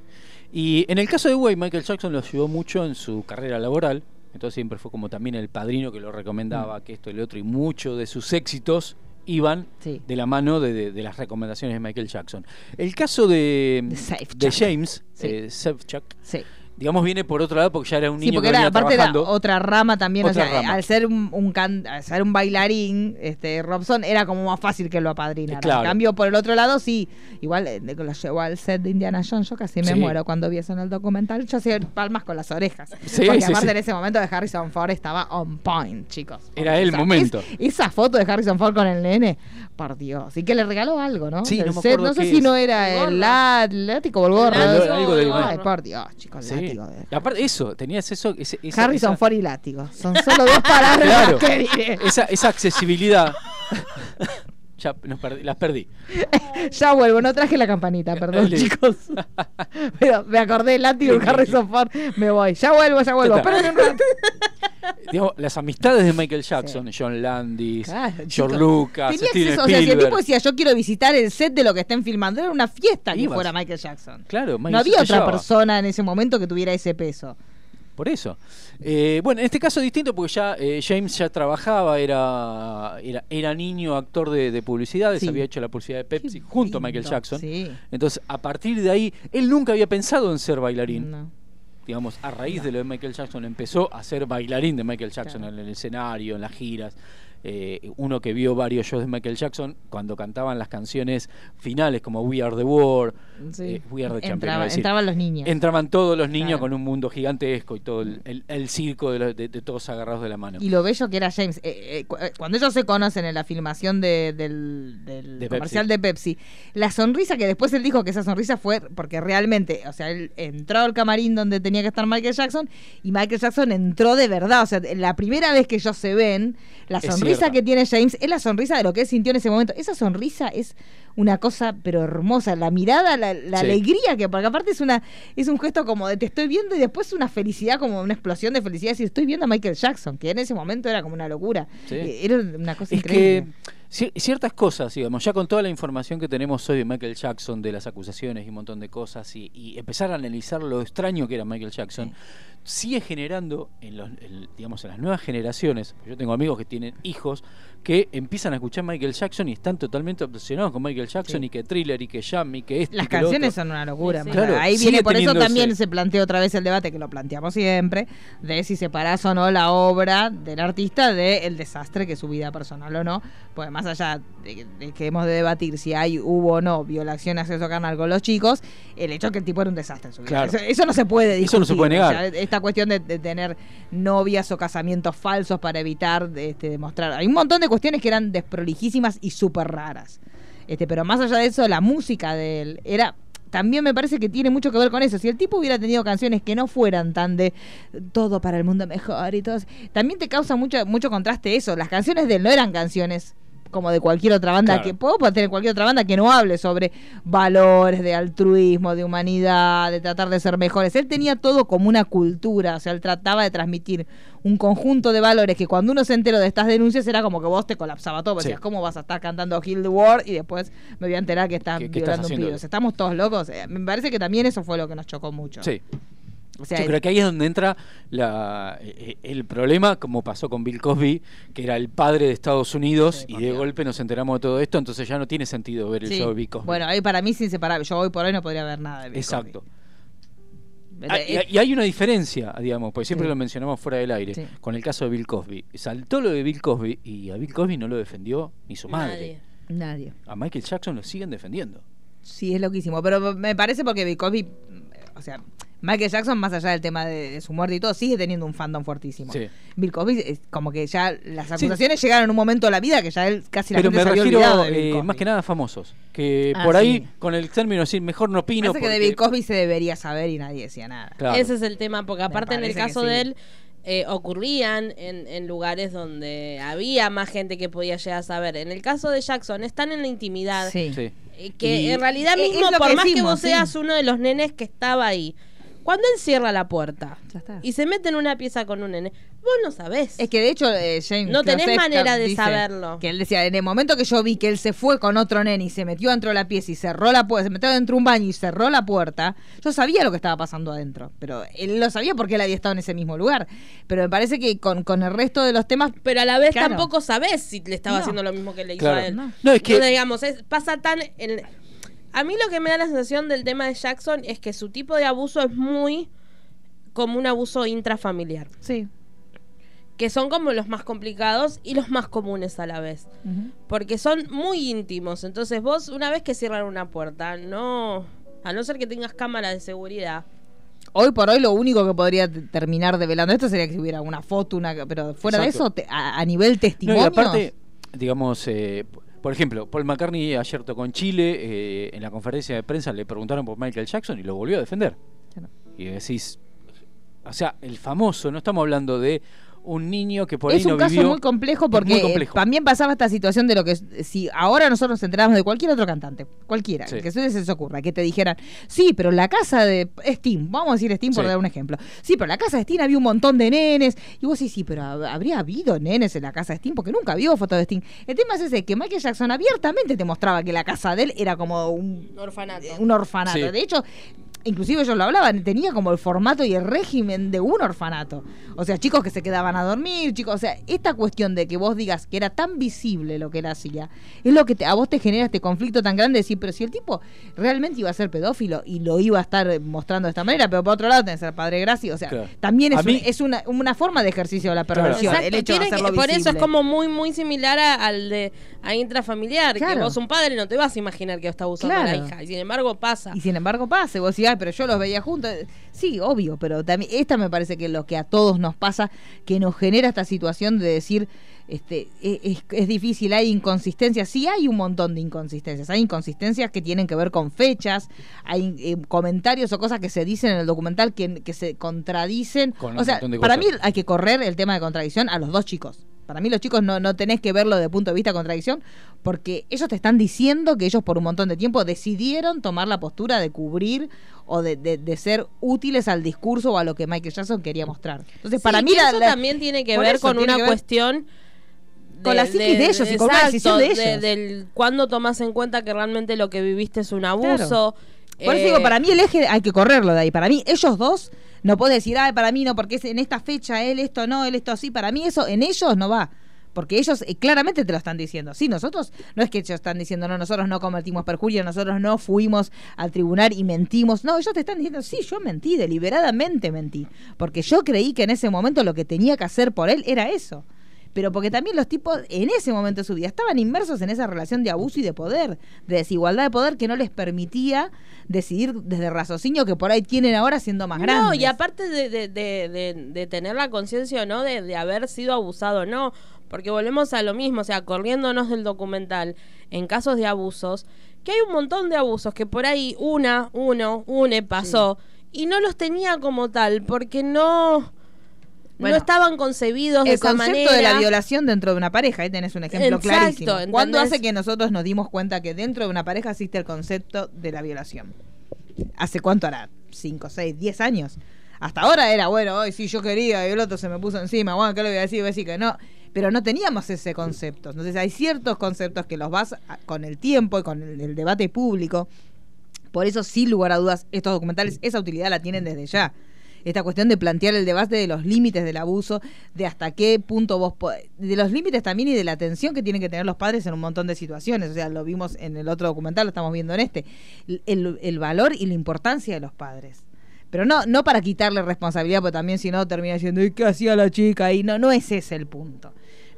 Y en el caso de Way, Michael Jackson lo ayudó mucho en su carrera laboral. Entonces siempre fue como también el padrino que lo recomendaba, Mm. que esto y lo otro. Y muchos de sus éxitos iban Sí. de la mano de, de- de las recomendaciones de Michael Jackson. El caso de, De James, Sí. eh, Sí. Digamos, viene por otro lado porque ya era un Sí, niño porque que era, venía aparte era trabajando. otra rama también, Otra o sea, rama. al ser un, un can- al ser un bailarín, este Robson era como más fácil que lo apadrinara. Eh, claro. En cambio, por el otro lado, sí, igual eh, lo llevó al set de Indiana Jones, yo casi me Sí. muero cuando vi eso en el documental, yo hacía palmas con las orejas. Sí, porque sí, aparte sí. en ese momento de Harrison Ford estaba on point, chicos. Era el Esa- momento. es- esa foto de Harrison Ford con el nene, por Dios. Y que le regaló algo, ¿no? Sí, Del no me set. No sé si es. no era El el, látigo o el gorro. Algo del el Ay, por Dios, chicos, Sí. Látigo. de- Y aparte eso, tenías eso, ese- esa, Harrison esa- Ford y látigo. Son solo dos palabras Claro. que diré. esa, esa accesibilidad. ya nos perdí- las perdí. Ya vuelvo, no traje la campanita, perdón, chicos. Pero me acordé látigo y Harrison Ford, me voy. Ya vuelvo, ya vuelvo. Esperen un rato. Digamos, las amistades de Michael Jackson, John Landis, Claro, George. Lucas, Steven o sea, si el tipo decía, yo quiero visitar el set de lo que estén filmando, era una fiesta que Ibas. fuera Michael Jackson. Claro, Michael No había otra llevaba. persona en ese momento que tuviera ese peso. Por eso. Eh, bueno, en este caso es distinto porque ya eh, James ya trabajaba, era, era, era niño actor de, de publicidades, Sí. había hecho la publicidad de Pepsi Qué junto a Michael Jackson. Sí. Entonces, a partir de ahí, él nunca había pensado en ser bailarín. No. Digamos, a raíz de lo de Michael Jackson empezó a ser bailarín de Michael Jackson Claro. en el escenario, en las giras. Eh, uno que vio varios shows de Michael Jackson cuando cantaban las canciones finales como We Are the World, Sí. eh, We Are the Champion, Entraba- entraban los niños. Entraban todos los niños Claro. con un mundo gigantesco y todo el, el- el circo de, lo- de- de todos agarrados de la mano. Y lo bello que era James. Eh, cu- cuando ellos se conocen en la filmación de- del, del De comercial Pepsi. de Pepsi, la sonrisa que después él dijo que esa sonrisa fue porque realmente, o sea, él entró al camarín donde tenía que estar Michael Jackson y Michael Jackson entró de verdad. O sea, la primera vez que ellos se ven, la Es sonrisa que tiene James es la sonrisa de lo que él sintió en ese momento. Esa sonrisa es una cosa pero hermosa, la mirada, la, la Sí. alegría que porque aparte es una es un gesto como de te estoy viendo y después una felicidad como una explosión de felicidad, decir estoy viendo a Michael Jackson, que en ese momento era como una locura. Sí. Eh, Era una cosa Es increíble. que ciertas cosas, digamos, ya con toda la información que tenemos hoy de Michael Jackson, de las acusaciones y un montón de cosas, y, y empezar a analizar lo extraño que era Michael Jackson, sigue generando en los, en, digamos, en las nuevas generaciones. Yo tengo amigos que tienen hijos que empiezan a escuchar Michael Jackson y están totalmente obsesionados con Michael Jackson Sí. y que Thriller y que Jam y que esto Las y que lo canciones otro. son una locura. Sí, sí. Mara. Claro, Ahí viene, por eso también ese- se planteó otra vez el debate, que lo planteamos siempre, de si separás o no la obra del artista del desastre que es su vida personal o no. Pues más allá de, de que hemos de debatir si hay, hubo o no violación, acceso carnal con los chicos, el hecho es que el tipo era un desastre en su vida. Claro. Eso, eso no se puede discutir. Eso no se puede negar. O sea, esta cuestión de, tener novias o casamientos falsos para evitar este, demostrar. Hay un montón de cuestiones que eran desprolijísimas y súper raras. Este, pero más allá de eso, la música de él era. También me parece que tiene mucho que ver con eso. Si el tipo hubiera tenido canciones que no fueran tan de todo para el mundo mejor y todo, también te causa mucho, mucho contraste eso. Las canciones de él no eran canciones como de cualquier otra banda Claro. que puedo tener cualquier otra banda que no hable sobre valores de altruismo, de humanidad, de tratar de ser mejores. Él tenía todo como una cultura, o sea, él trataba de transmitir un conjunto de valores que cuando uno se enteró de estas denuncias era como que vos te colapsaba todo, porque Sí. decías, ¿cómo vas a estar cantando Heal the World y después me voy a enterar que estás ¿Qué- qué violando estás un haciendo? pibe? O sea, estamos todos locos. Eh, me parece que también eso fue lo que nos chocó mucho. Sí. O sea, Yo creo que ahí es donde entra la, eh, el problema, como pasó con Bill Cosby, que era el padre de Estados Unidos, y de golpe nos enteramos de todo esto, entonces ya no tiene sentido ver el sí. show de Bill Cosby. Bueno, ahí para mí es inseparable. Yo hoy por hoy no podría ver nada de Bill Exacto. Cosby. Ah, y, hay una diferencia, digamos, porque siempre Sí. lo mencionamos fuera del aire, Sí. con el caso de Bill Cosby. Saltó lo de Bill Cosby y a Bill Cosby no lo defendió ni su madre. Nadie. Nadie. A Michael Jackson lo siguen defendiendo. Sí, es loquísimo. Pero me parece porque Bill Cosby, o sea, Michael Jackson, más allá del tema de, de su muerte y todo, sigue teniendo un fandom fuertísimo. Sí. Bill Cosby, es como que ya las acusaciones llegaron en un momento de la vida que ya él casi la Pero gente me se había refiero eh, más que nada famosos. Que Ah, por ahí, sí. con el término decir, mejor no opino. Parece que de porque- Bill Cosby se debería saber y nadie decía nada. Claro. Ese es el tema, porque aparte en el caso sí. de él eh, ocurrían en, en lugares donde había más gente que podía llegar a saber. En el caso de Jackson, están en la intimidad. Sí. Eh, Que Y- en realidad Es- mismo, por que más que vos sí. seas uno de los nenes que estaba ahí, cuando él cierra la puerta Ya está. y se mete en una pieza con un nene, vos no sabés. Es que de hecho, eh, James No tenés Klosevka manera de dice saberlo. Que él decía, en el momento que yo vi que él se fue con otro nene y se metió dentro de la pieza y cerró la puerta, se metió dentro de un baño y cerró la puerta, yo sabía lo que estaba pasando adentro. Pero él lo sabía porque él había estado en ese mismo lugar. Pero me parece que con, con el resto de los temas. pero a la vez Claro. tampoco sabés si le estaba No. haciendo lo mismo que le hizo Claro. a él. No. No, es que- Entonces, digamos, es- pasa tan... en- a mí lo que me da la sensación del tema de Jackson es que su tipo de abuso es muy como un abuso intrafamiliar. Sí. Que son como los más complicados y los más comunes a la vez. Porque son muy íntimos. Entonces vos, una vez que cierran una puerta, no... A no ser que tengas cámara de seguridad. Hoy por hoy lo único que podría terminar develando esto sería que hubiera una foto, una pero fuera Exacto. de eso, te- a, a nivel No, testimonio. y aparte, digamos, eh, por ejemplo, Paul McCartney ayer tocó en Chile, eh, en la conferencia de prensa le preguntaron por Michael Jackson y lo volvió a defender. Y decís, o sea, el famoso, no estamos hablando de un niño que por es ahí no un caso muy complejo Es porque muy complejo. también pasaba esta situación de lo que es- si ahora nosotros nos enteramos de cualquier otro cantante, cualquiera, Sí. que se les ocurra, que te dijeran, sí, pero la casa de Steam, vamos a decir Steam por Sí. dar un ejemplo, sí, pero la casa de Steam había un montón de nenes, y vos sí, sí, pero hab- habría habido nenes en la casa de Steam porque nunca vio fotos de Steam. El tema es ese, que Michael Jackson abiertamente te mostraba que la casa de él era como un Orfanato. un orfanato. Sí. De hecho, inclusive ellos lo hablaban, tenía como el formato y el régimen de un orfanato. O sea, chicos que se quedaban a dormir, chicos, o sea, esta cuestión de que vos digas que era tan visible lo que él hacía, es lo que te- a vos te genera este conflicto tan grande de decir, pero si el tipo realmente iba a ser pedófilo y lo iba a estar mostrando de esta manera, pero por otro lado tenés al padre Gracia, o sea, Claro. también es, un- mí- es una, una forma de ejercicio de la perversión, Exacto, el hecho de tiene que- hacerlo por eso es como muy muy similar a- al de a intrafamiliar, que vos un padre no te vas a imaginar que está abusando a la hija, y sin embargo pasa. Y sin embargo pasa, y vos decís, "Ay, pero yo los veía juntos. Sí, obvio, pero también esta me parece que es lo que a todos nos pasa, que nos genera esta situación de decir, este, e- es, es difícil, hay inconsistencias. Sí, hay un montón de inconsistencias. Hay inconsistencias que tienen que ver con fechas, hay eh, comentarios o cosas que se dicen en el documental que, que se contradicen. Con o sea, para mí hay que correr el tema de contradicción a los dos chicos. Para mí los chicos no, no tenés que verlo de punto de vista de contradicción, porque ellos te están diciendo que ellos por un montón de tiempo decidieron tomar la postura de cubrir o de, de- de ser útiles al discurso o a lo que Michael Jackson quería mostrar. Entonces, Sí, para mí la- eso la- también tiene que ver con una cuestión Con la psiquis de ellos y con una decisión de ellos. del cuándo tomas en cuenta que realmente lo que viviste es un abuso. Por eso eh, digo, para mí el eje hay que correrlo de ahí. Para mí, ellos dos, no puedes decir, ay, para mí no, porque es en esta fecha él esto no, él esto sí. Para mí eso en ellos no va. Porque ellos eh, claramente te lo están diciendo. Sí, nosotros, no es que ellos están diciendo, no, nosotros no cometimos perjurio, nosotros no fuimos al tribunal y mentimos. No, ellos te están diciendo, sí, yo mentí, deliberadamente mentí. Porque yo creí que en ese momento lo que tenía que hacer por él era eso. Pero porque también los tipos en ese momento de su vida estaban inmersos en esa relación de abuso y de poder, de desigualdad de poder que no les permitía decidir desde raciocinio que por ahí tienen ahora siendo más grandes. No, y aparte de, de, de, de- de tener la conciencia o no de, de haber sido abusado o no, porque volvemos a lo mismo, o sea, corriéndonos del documental, en casos de abusos, que hay un montón de abusos que por ahí una, uno, une pasó y no los tenía como tal, porque no... Bueno, no estaban concebidos de el esa concepto manera. de la violación dentro de una pareja, ahí tenés un ejemplo Exacto, clarísimo. ¿entendés? ¿Cuándo hace que nosotros nos dimos cuenta que dentro de una pareja existe el concepto de la violación? ¿Hace cuánto hará? ¿Cinco, seis, diez años? Hasta ahora era, bueno, hoy sí yo quería y el otro se me puso encima, bueno, ¿qué le voy a decir? Voy a decir que no. Pero no teníamos ese concepto. Entonces hay ciertos conceptos que los vas con el tiempo y con el, debate público. Por eso, sin lugar a dudas, estos documentales esa utilidad la tienen desde ya. Esta cuestión de plantear el debate de los límites del abuso, de hasta qué punto vos... De los límites también y de la atención que tienen que tener los padres en un montón de situaciones. O sea, lo vimos en el otro documental, lo estamos viendo en este. El valor y la importancia de los padres. Pero no, no para quitarle responsabilidad, porque también si no termina diciendo, "¿Y ¿qué hacía la chica? Y no, no es ese el punto.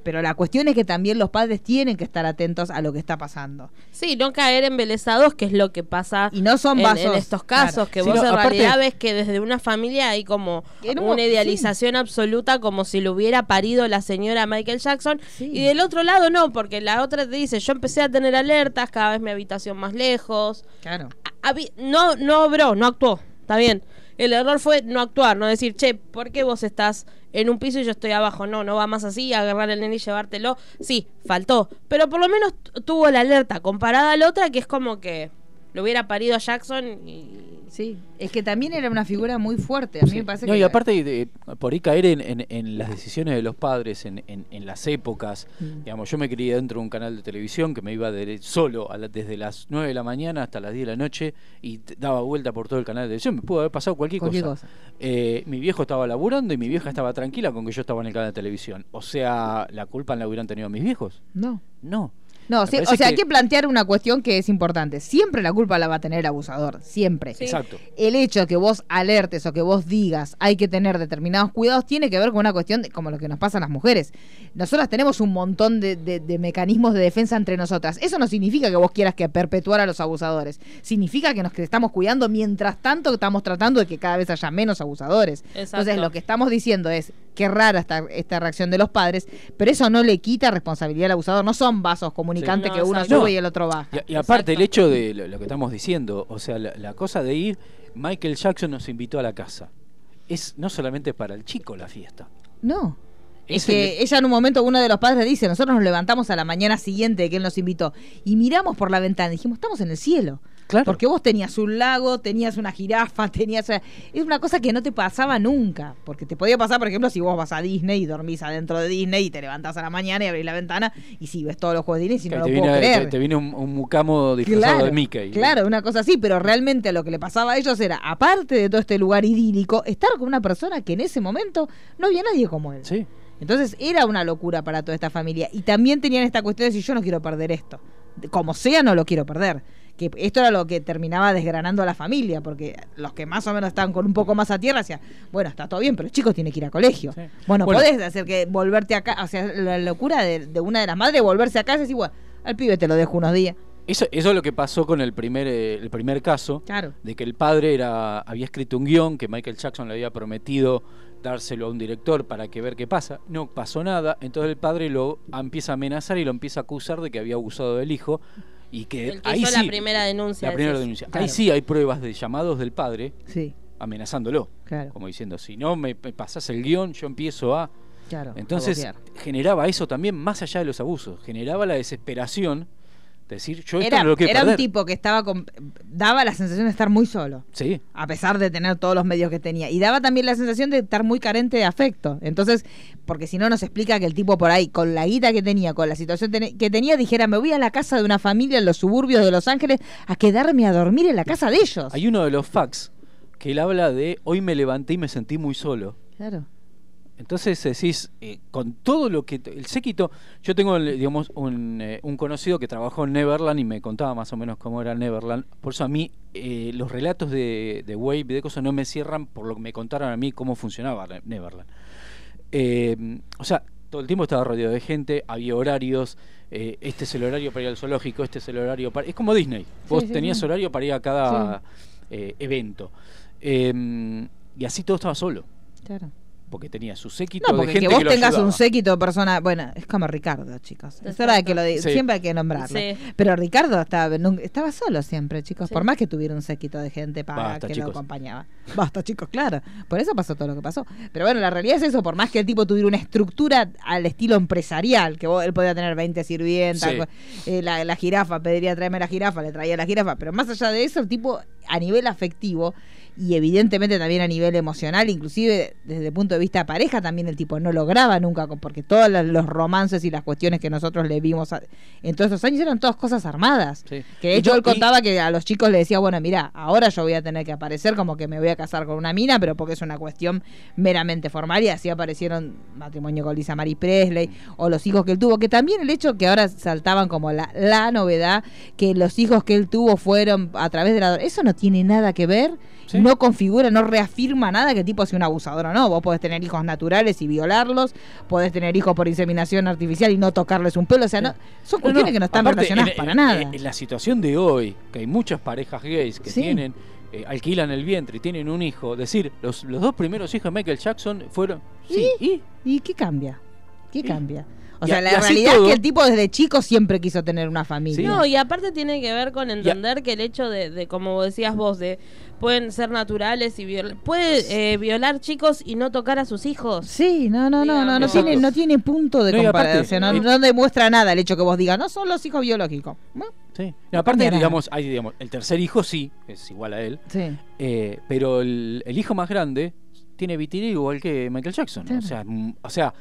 Pero la cuestión es que también los padres tienen que estar atentos a lo que está pasando. Sí, no caer embelesados, que es lo que pasa Y no son en, vasos. en estos casos, claro. que Sí, vos no, en aparte- realidad ves que desde una familia hay como un- una idealización absoluta como si lo hubiera parido la señora Michael Jackson Sí. y del otro lado no, porque la otra te dice, yo empecé a tener alertas, cada vez mi habitación más lejos, Claro. A- no, no obró, no actuó, está bien. El error fue no actuar, no decir, che, ¿por qué vos estás en un piso y yo estoy abajo? No, no va más así, agarrar el nene y llevártelo. Sí, faltó. Pero por lo menos tuvo la alerta comparada a la otra, que es como que lo hubiera parido a Jackson y. Sí, es que también era una figura muy fuerte. A mí me parece No, que. y aparte de, por ahí caer en, en- en las decisiones de los padres, en, en- en las épocas, Mm. digamos, yo me crié dentro de un canal de televisión que me iba de- solo a la- desde las 9 de la mañana hasta las 10 de la noche y daba vuelta por todo el canal de televisión, me pudo haber pasado cualquier, Cualquier cosa. cosa. Eh, mi viejo estaba laburando y mi vieja estaba tranquila con que yo estaba en el canal de televisión. O sea, ¿la culpa la hubieran tenido mis viejos? No. No. No, sí, o sea, hay que- que plantear una cuestión que es importante. Siempre la culpa la va a tener el abusador, siempre. Sí. Exacto. El hecho de que vos alertes o que vos digas hay que tener determinados cuidados tiene que ver con una cuestión de- como lo que nos pasa a las mujeres. Nosotras tenemos un montón de, de- de mecanismos de defensa entre nosotras. Eso no significa que vos quieras que perpetuar a los abusadores. Significa que nos que estamos cuidando mientras tanto estamos tratando de que cada vez haya menos abusadores. Exacto. Entonces lo que estamos diciendo es qué rara esta, esta reacción de los padres, pero eso no le quita responsabilidad al abusador. No son vasos comunicantes No, que uno exacto. sube No. y el otro baja. Y, y aparte Exacto. el hecho de lo, lo que estamos diciendo, o sea, la, la cosa de ir, Michael Jackson nos invitó a la casa. Es no solamente para el chico la fiesta. No. Es Es que el- ella en un momento, uno de los padres dice, nosotros nos levantamos a la mañana siguiente de que él nos invitó y miramos por la ventana y dijimos, estamos en el cielo. Claro. Porque vos tenías un lago, tenías una jirafa, tenías... Es una cosa que no te pasaba nunca. Porque te podía pasar, por ejemplo, si vos vas a Disney y dormís adentro de Disney y te levantás a la mañana y abrís la ventana y si ves todos los juegos de Disney, si no te, lo puedo viene, creer. te, te viene un, un mucamo disfrazado de Mickey. Claro, una cosa así, pero realmente lo que le pasaba a ellos era, aparte de todo este lugar idílico, estar con una persona que en ese momento no había nadie como él. Sí. Entonces era una locura para toda esta familia. Y también tenían esta cuestión de decir, yo no quiero perder esto. Como sea, no lo quiero perder. Que esto era lo que terminaba desgranando a la familia, porque los que más o menos estaban con un poco más a tierra decían, bueno, está todo bien, pero el chico tiene que ir a colegio. Sí. Bueno, Bueno. podés hacer que volverte acá, o sea, la locura de, de una de las madres volverse acá y decir, bueno, al pibe te lo dejo unos días. Eso, eso es lo que pasó con el primer, eh, el primer caso, Claro. de que el padre era había escrito un guion que Michael Jackson le había prometido dárselo a un director para que ver qué pasa. No pasó nada, entonces el padre lo empieza a amenazar y lo empieza a acusar de que había abusado del hijo y que, El que ahí hizo sí, la primera denuncia. la primera denuncia. Claro. Ahí sí hay pruebas de llamados del padre Sí, amenazándolo, claro. como diciendo, si no me, pasas el guion, yo empiezo a... claro Entonces generaba eso también más allá de los abusos, generaba la desesperación de decir, yo esto era, no lo quiero era un tipo que estaba con- daba la sensación de estar muy solo. Sí, a pesar de tener todos los medios que tenía. Y daba también la sensación de estar muy carente de afecto. Entonces, porque si no nos explica que el tipo por ahí, con la guita que tenía, con la situación que tenía, dijera, me voy a la casa de una familia en los suburbios de Los Ángeles a quedarme a dormir en la casa de ellos. hay uno de los fax que él habla de, hoy me levanté y me sentí muy solo. Claro. Entonces decís, eh, con todo lo que... El séquito, yo tengo, digamos, un, eh, un conocido que trabajó en Neverland y me contaba más o menos cómo era Neverland. Por eso a mí eh, los relatos de, de Wave y de cosas no me cierran por lo que me contaron a mí cómo funcionaba Ne- Neverland. Eh, o sea, todo el tiempo estaba rodeado de gente, había horarios, eh, este es el horario para ir al zoológico, este es el horario para... Es como Disney, vos sí, tenías sí. horario para ir a cada eh, evento. Eh, y así todo estaba solo. Claro. Porque tenía su séquito No, de porque gente que vos lo tengas ayudaba. un séquito de personas. Bueno, es como Ricardo, chicos. Es hora de que lo di- Sí. siempre hay que nombrarlo. Sí. Pero Ricardo estaba, estaba solo siempre, chicos. Sí. Por más que tuviera un séquito de gente para Basta, que chicos. lo acompañaba. Basta, chicos, claro. Por eso pasó todo lo que pasó. Pero bueno, la realidad es eso. Por más que el tipo tuviera una estructura al estilo empresarial, que vos- él podía tener 20 sirvientas, Sí. eh, la, la jirafa, pediría traerme la jirafa, le traía la jirafa. Pero más allá de eso, el tipo a nivel afectivo y evidentemente también a nivel emocional, inclusive desde el punto de vista de pareja, también el tipo no lograba nunca, porque todos los- romances y las cuestiones que nosotros le vimos a- en todos estos años eran todas cosas armadas. Sí. Que de Y hecho no- él y- contaba que a los chicos le decía, bueno, mira, ahora yo voy a tener que aparecer como que me voy a casar con una mina, pero porque es una cuestión meramente formal y así aparecieron matrimonio con Lisa Marie Presley o los hijos que él tuvo, que también el hecho que ahora saltaban como la, la novedad, que los hijos que él tuvo fueron a través de la... Eso no tiene nada que ver, Sí. no configura, no reafirma nada que tipo sea un abusador o no. Vos podés tener hijos naturales y violarlos, podés tener hijos por inseminación artificial y no tocarles un pelo, o sea, no, son No, cuestiones no, que no están aparte, relacionadas en- para en- nada. En la situación de hoy, que hay muchas parejas gays que Sí. tienen, eh, alquilan el vientre y tienen un hijo, decir, los, los dos primeros hijos de Michael Jackson fueron... Sí, ¿y? ¿Y qué cambia? ¿Qué Y- cambia? O y sea, a- la realidad todo- es que el tipo desde chico siempre quiso tener una familia. Sí. No, y aparte tiene que ver con entender que el hecho de, de, como decías vos, de pueden ser naturales y violar, puede eh, violar chicos y no tocar a sus hijos. Sí, no, no, no, no, no tiene, no tiene punto de No, y aparte, comparación, no, eh, no demuestra nada el hecho que vos digas, no son los hijos biológicos. Sí. Y aparte, digamos, hay, digamos, el tercer hijo sí, es igual a él, Sí. eh, pero el, el hijo más grande tiene vitiligo igual que Michael Jackson. O, sea, mm, o sea,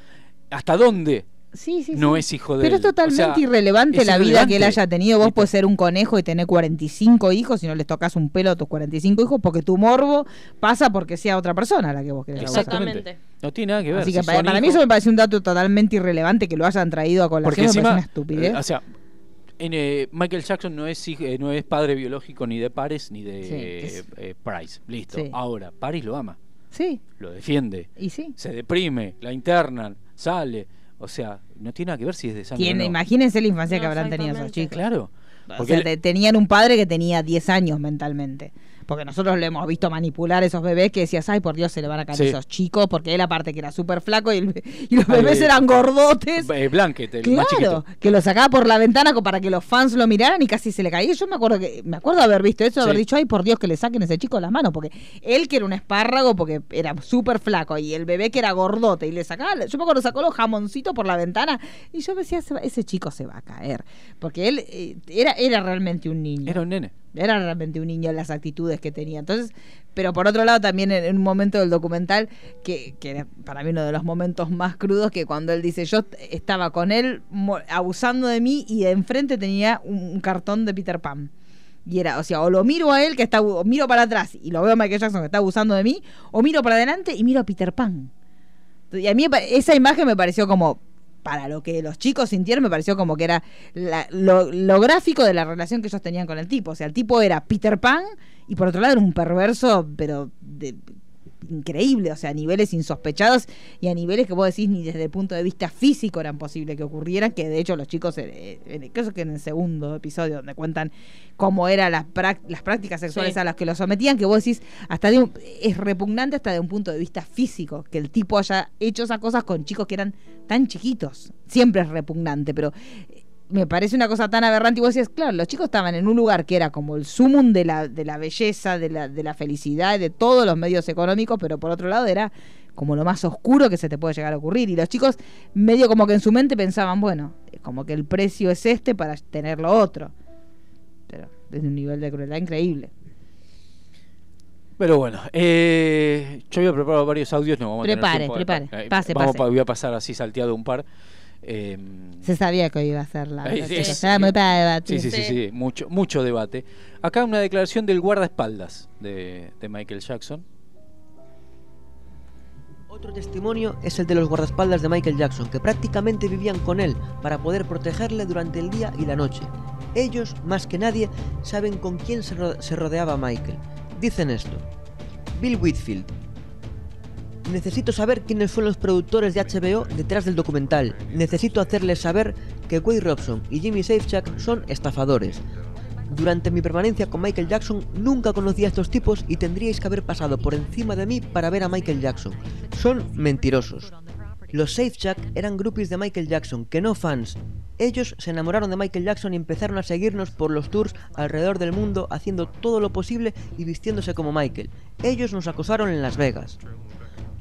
¿hasta dónde Sí, sí, no sí. es hijo de Pero él? es totalmente O sea, irrelevante es la vida que él haya tenido. Vos puedes ser un conejo y tener 45 hijos y no les tocas un pelo a tus 45 hijos porque tu morbo pasa porque sea otra persona la que vos querés. Exactamente. No tiene nada que ver. Así que si para, mí eso me parece un dato totalmente irrelevante que lo hayan traído a Porque colación. me parece encima, una estupidez. eh, o sea, en, eh, Michael Jackson no es, eh, no es padre biológico ni de Paris ni de Sí, eh, Price. Listo. Sí. Ahora, Paris lo ama, sí, lo defiende, y sí. se deprime, la internan, sale. O sea, no tiene nada que ver si es de sangre. o Tiene, no. Imagínense la infancia que habrán tenido esos chicos. Claro. O Porque sea, él- te- tenían un padre que tenía 10 años mentalmente. Porque nosotros lo hemos visto manipular esos bebés que decías, ay, por Dios, se le van a caer Sí. esos chicos, porque él aparte que era súper flaco y, el- y los bebés eh, eran gordotes. eh, Blanket, el más Claro, chiquito. que lo sacaba por la ventana para que los fans lo miraran y casi se le caía. Yo me acuerdo que me acuerdo haber visto eso, haber Sí. dicho, ay, por Dios, que le saquen ese chico las manos, porque él que era un espárrago, porque era súper flaco, y el bebé que era gordote, y le sacaba, yo me acuerdo sacó los jamoncitos por la ventana, y yo me decía, "Se va- ese chico se va a caer, porque él eh, era, era realmente un niño. Era un nene. Era realmente un niño las actitudes que tenía. Entonces, pero por otro lado, también en, un momento del documental, que, que era para mí uno de los momentos más crudos, que cuando él dice, yo estaba con él abusando de mí y de enfrente tenía un, cartón de Peter Pan. Y era, o sea, o lo miro a él, que está, o miro para atrás y lo veo a Michael Jackson que está abusando de mí, o miro para adelante y miro a Peter Pan. Y a mí esa imagen me pareció como, para lo que los chicos sintieron, me pareció como que era la- lo, lo gráfico de la relación que ellos tenían con el tipo. O sea, el tipo era Peter Pan y por otro lado era un perverso, pero de- increíble, o sea, a niveles insospechados y a niveles que vos decís ni desde el punto de vista físico eran posible que ocurrieran, que de hecho los chicos, creo que en el segundo episodio donde cuentan cómo eran las, prácticas sexuales Sí. a las que los sometían, que vos decís, hasta de un- es repugnante hasta de un punto de vista físico, que el tipo haya hecho esas cosas con chicos que eran tan chiquitos. Siempre es repugnante, pero me parece una cosa tan aberrante. Y vos decías, claro, los chicos estaban en un lugar que era como el sumum de la, de la belleza, de la, de la felicidad, de todos los medios económicos, pero por otro lado era como lo más oscuro que se te puede llegar a ocurrir. Y los chicos medio como que en su mente pensaban, bueno, como que el precio es este para tener lo otro. Pero desde un nivel de crueldad increíble. Pero bueno, eh, yo había preparado varios audios, no vamos a Prepare, tener tiempo. prepare. Eh, Pase, vamos pase. pa- voy a pasar así salteado un par. Eh, Se sabía que hoy iba a ser la... Sí, sí. era muy para debatir. Sí, sí, sí, Sí. sí, mucho, mucho debate. Acá una declaración del guardaespaldas de, de Michael Jackson. Otro testimonio es el de los guardaespaldas de Michael Jackson, que prácticamente vivían con él para poder protegerle durante el día y la noche. Ellos, más que nadie, saben con quién se, ro- se rodeaba Michael. Dicen esto. Bill Whitfield. Necesito saber quiénes fueron los productores de HBO detrás del documental. Necesito hacerles saber que Quay Robson y Jimmy Safechuck son estafadores. Durante mi permanencia con Michael Jackson nunca conocí a estos tipos y tendríais que haber pasado por encima de mí para ver a Michael Jackson. Son mentirosos. Los Safe Jack eran groupies de Michael Jackson, que no fans. Ellos se enamoraron de Michael Jackson y empezaron a seguirnos por los tours alrededor del mundo haciendo todo lo posible y vistiéndose como Michael. Ellos nos acosaron en Las Vegas.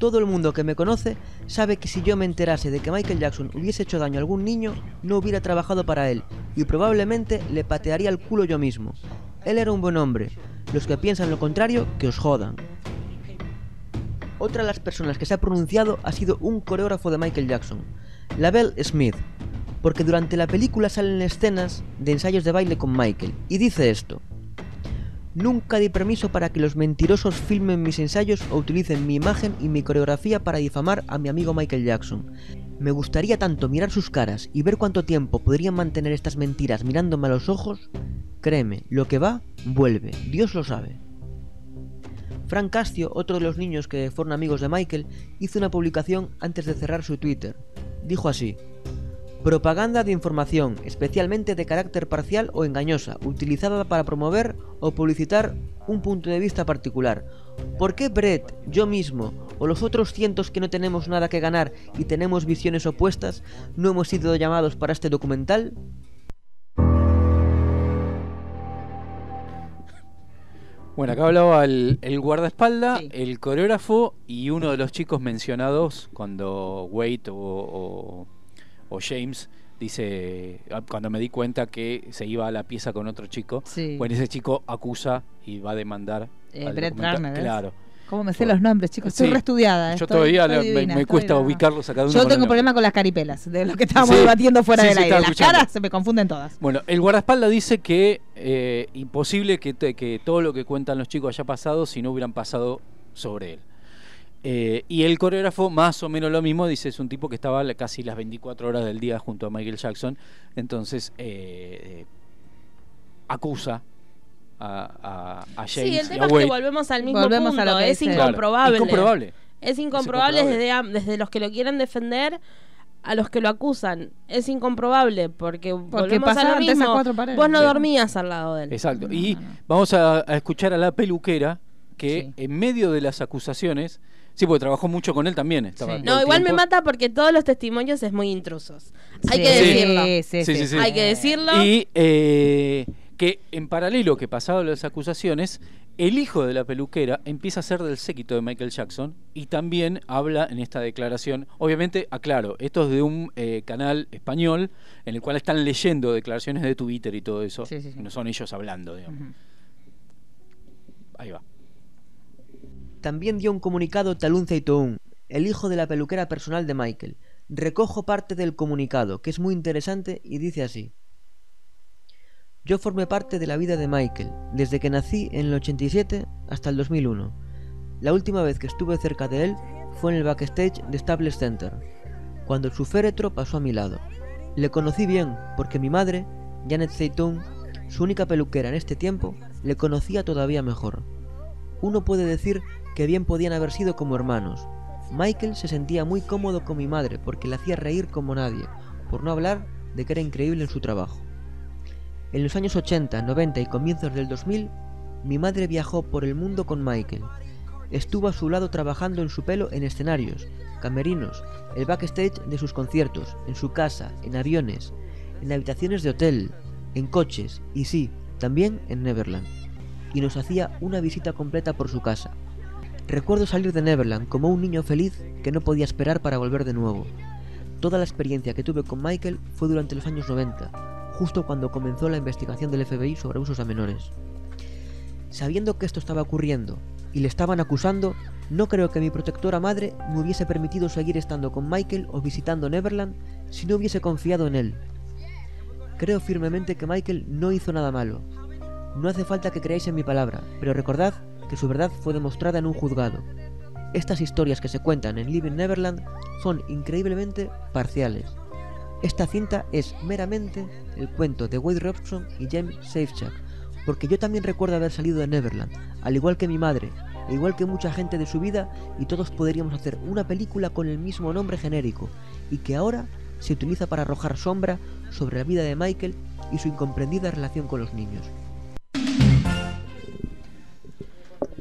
Todo el mundo que me conoce sabe que si yo me enterase de que Michael Jackson hubiese hecho daño a algún niño, no hubiera trabajado para él y probablemente le patearía el culo yo mismo. Él era un buen hombre. Los que piensan lo contrario, que os jodan. Otra de las personas que se ha pronunciado ha sido un coreógrafo de Michael Jackson, Labelle Smith, porque durante la película salen escenas de ensayos de baile con Michael, y dice esto. Nunca di permiso para que los mentirosos filmen mis ensayos o utilicen mi imagen y mi coreografía para difamar a mi amigo Michael Jackson. Me gustaría tanto mirar sus caras y ver cuánto tiempo podrían mantener estas mentiras mirándome a los ojos. Créeme, lo que va, vuelve, Dios lo sabe. Frank Castio, otro de los niños que fueron amigos de Michael, hizo una publicación antes de cerrar su Twitter. Dijo así, Propaganda de información, especialmente de carácter parcial o engañosa, utilizada para promover o publicitar un punto de vista particular. ¿Por qué Brett, yo mismo, o los otros cientos que no tenemos nada que ganar y tenemos visiones opuestas, no hemos sido llamados para este documental? Bueno, acá hablaba el, el guardaespaldas, Sí. el coreógrafo y uno de los chicos mencionados cuando Wade o, o- o James dice, ah, cuando me di cuenta que se iba a la pieza con otro chico, Sí. bueno, ese chico acusa y va a demandar. Eh, al Brett. Claro. ¿Cómo me sé los nombres, chicos? Estoy Sí. reestudiada. Yo estoy- todavía estoy me- cuesta divina. ubicarlos a cada uno. Yo tengo problema con las caripelas, de lo que estábamos Sí. debatiendo fuera del aire. Las escuchando. caras se me confunden todas. Bueno, el guardaespaldas dice que eh, imposible que, te- que todo lo que cuentan los chicos haya pasado si no hubieran pasado sobre él. Eh, y el coreógrafo, más o menos lo mismo, dice, es un tipo que estaba casi las 24 horas del día junto a Michael Jackson. Entonces, eh, eh, acusa a, a, a James Sí, el y tema es que volvemos al mismo Volvemos a punto. lo que es dice- Claro, incomprobable. incomprobable. Es incomprobable, incomprobable. Desde, desde los que lo quieren defender a los que lo acusan. Es incomprobable porque, volvemos a lo mismo. cuatro paredes. Vos no dormías al lado de él. Exacto. No, y no, no. vamos a, a escuchar a la peluquera que Sí. en medio de las acusaciones, sí, porque trabajó mucho con él también. Estaba Sí. todo No, igual me mata porque todos los testimonios es muy intrusos. Hay Sí, que decirlo. Sí, sí, Sí, sí, sí. Hay que decirlo. Y eh, que en paralelo que pasado las acusaciones, el hijo de la peluquera empieza a ser del séquito de Michael Jackson y también habla en esta declaración. Obviamente, aclaro, esto es de un eh, canal español en el cual están leyendo declaraciones de Twitter y todo eso. Sí, sí, sí. No son ellos hablando, digamos. Ahí va. También dio un comunicado Talun Zeitoun, el hijo de la peluquera personal de Michael. Recojo parte del comunicado, que es muy interesante y dice así. Yo formé parte de la vida de Michael, desde que nací en el 87 hasta el 2001. La última vez que estuve cerca de él fue en el backstage de Staples Center, cuando su féretro pasó a mi lado. Le conocí bien porque mi madre, Janet Zeitoun, su única peluquera en este tiempo, le conocía todavía mejor. Uno puede decir que bien podían haber sido como hermanos. Michael se sentía muy cómodo con mi madre porque le hacía reír como nadie, por no hablar de que era increíble en su trabajo. En los años 80, 90 y comienzos del 2000, mi madre viajó por el mundo con Michael. Estuvo a su lado trabajando en su pelo en escenarios, camerinos, el backstage de sus conciertos, en su casa, en aviones, en habitaciones de hotel, en coches y sí, también en Neverland. Y nos hacía una visita completa por su casa. Recuerdo salir de Neverland como un niño feliz que no podía esperar para volver de nuevo. Toda la experiencia que tuve con Michael fue durante los años 90, justo cuando comenzó la investigación del FBI sobre usos a menores. Sabiendo que esto estaba ocurriendo y le estaban acusando, no creo que mi protectora madre me hubiese permitido seguir estando con Michael o visitando Neverland si no hubiese confiado en él. Creo firmemente que Michael no hizo nada malo. No hace falta que creáis en mi palabra, pero recordad que su verdad fue demostrada en un juzgado. Estas historias que se cuentan en Living Neverland son increíblemente parciales. Esta cinta es meramente el cuento de Wade Robson y James Safechuck, porque yo también recuerdo haber salido de Neverland, al igual que mi madre, e igual que mucha gente de su vida, y todos podríamos hacer una película con el mismo nombre genérico, y que ahora se utiliza para arrojar sombra sobre la vida de Michael y su incomprendida relación con los niños.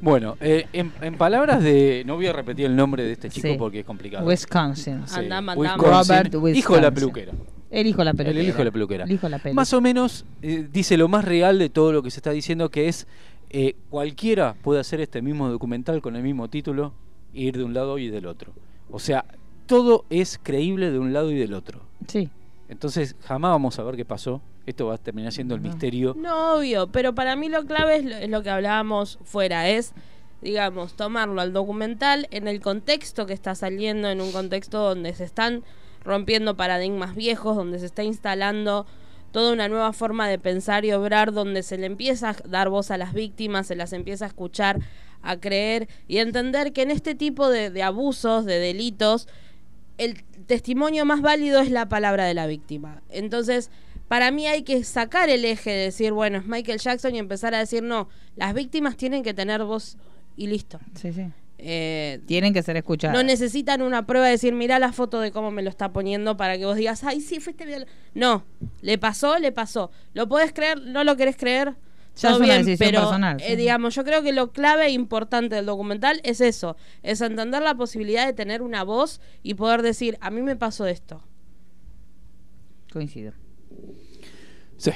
Bueno, eh, en, en palabras de. No voy a repetir el nombre de este chico Sí. porque es complicado. Wisconsin. Sí, Andam, andam. Wisconsin, Robert Hijo de la Wisconsin. peluquera. El hijo de la peluquera. El hijo de la peluquera. El hijo de la pelu. Más o menos eh, dice lo más real de todo lo que se está diciendo, que es eh, cualquiera puede hacer este mismo documental con el mismo título e ir de un lado y del otro. O sea, todo es creíble de un lado y del otro. Sí. Entonces jamás vamos a ver qué pasó. Esto va a terminar siendo el No. misterio. No, obvio, pero para mí lo clave es lo, es lo que hablábamos fuera, es, digamos, tomarlo al documental en el contexto que está saliendo, en un contexto donde se están rompiendo paradigmas viejos, donde se está instalando toda una nueva forma de pensar y obrar, donde se le empieza a dar voz a las víctimas, se las empieza a escuchar, a creer y a entender que en este tipo de, de abusos, de delitos, el testimonio más válido es la palabra de la víctima. Entonces, para mí hay que sacar el eje de decir, bueno, es Michael Jackson y empezar a decir, no, las víctimas tienen que tener voz y listo. Sí, sí. Eh, Tienen que ser escuchados. no necesitan una prueba de decir, mira la foto de cómo me lo está poniendo para que vos digas, ay, sí, fuiste viol-". No, le pasó, le pasó. ¿Lo podés creer? ¿No lo querés creer? Ya Todo es una bien, decisión pero personal, eh, sí. digamos, yo creo que lo clave e importante del documental es eso, es entender la posibilidad de tener una voz y poder decir, a mí me pasó esto. Coincido. Sí.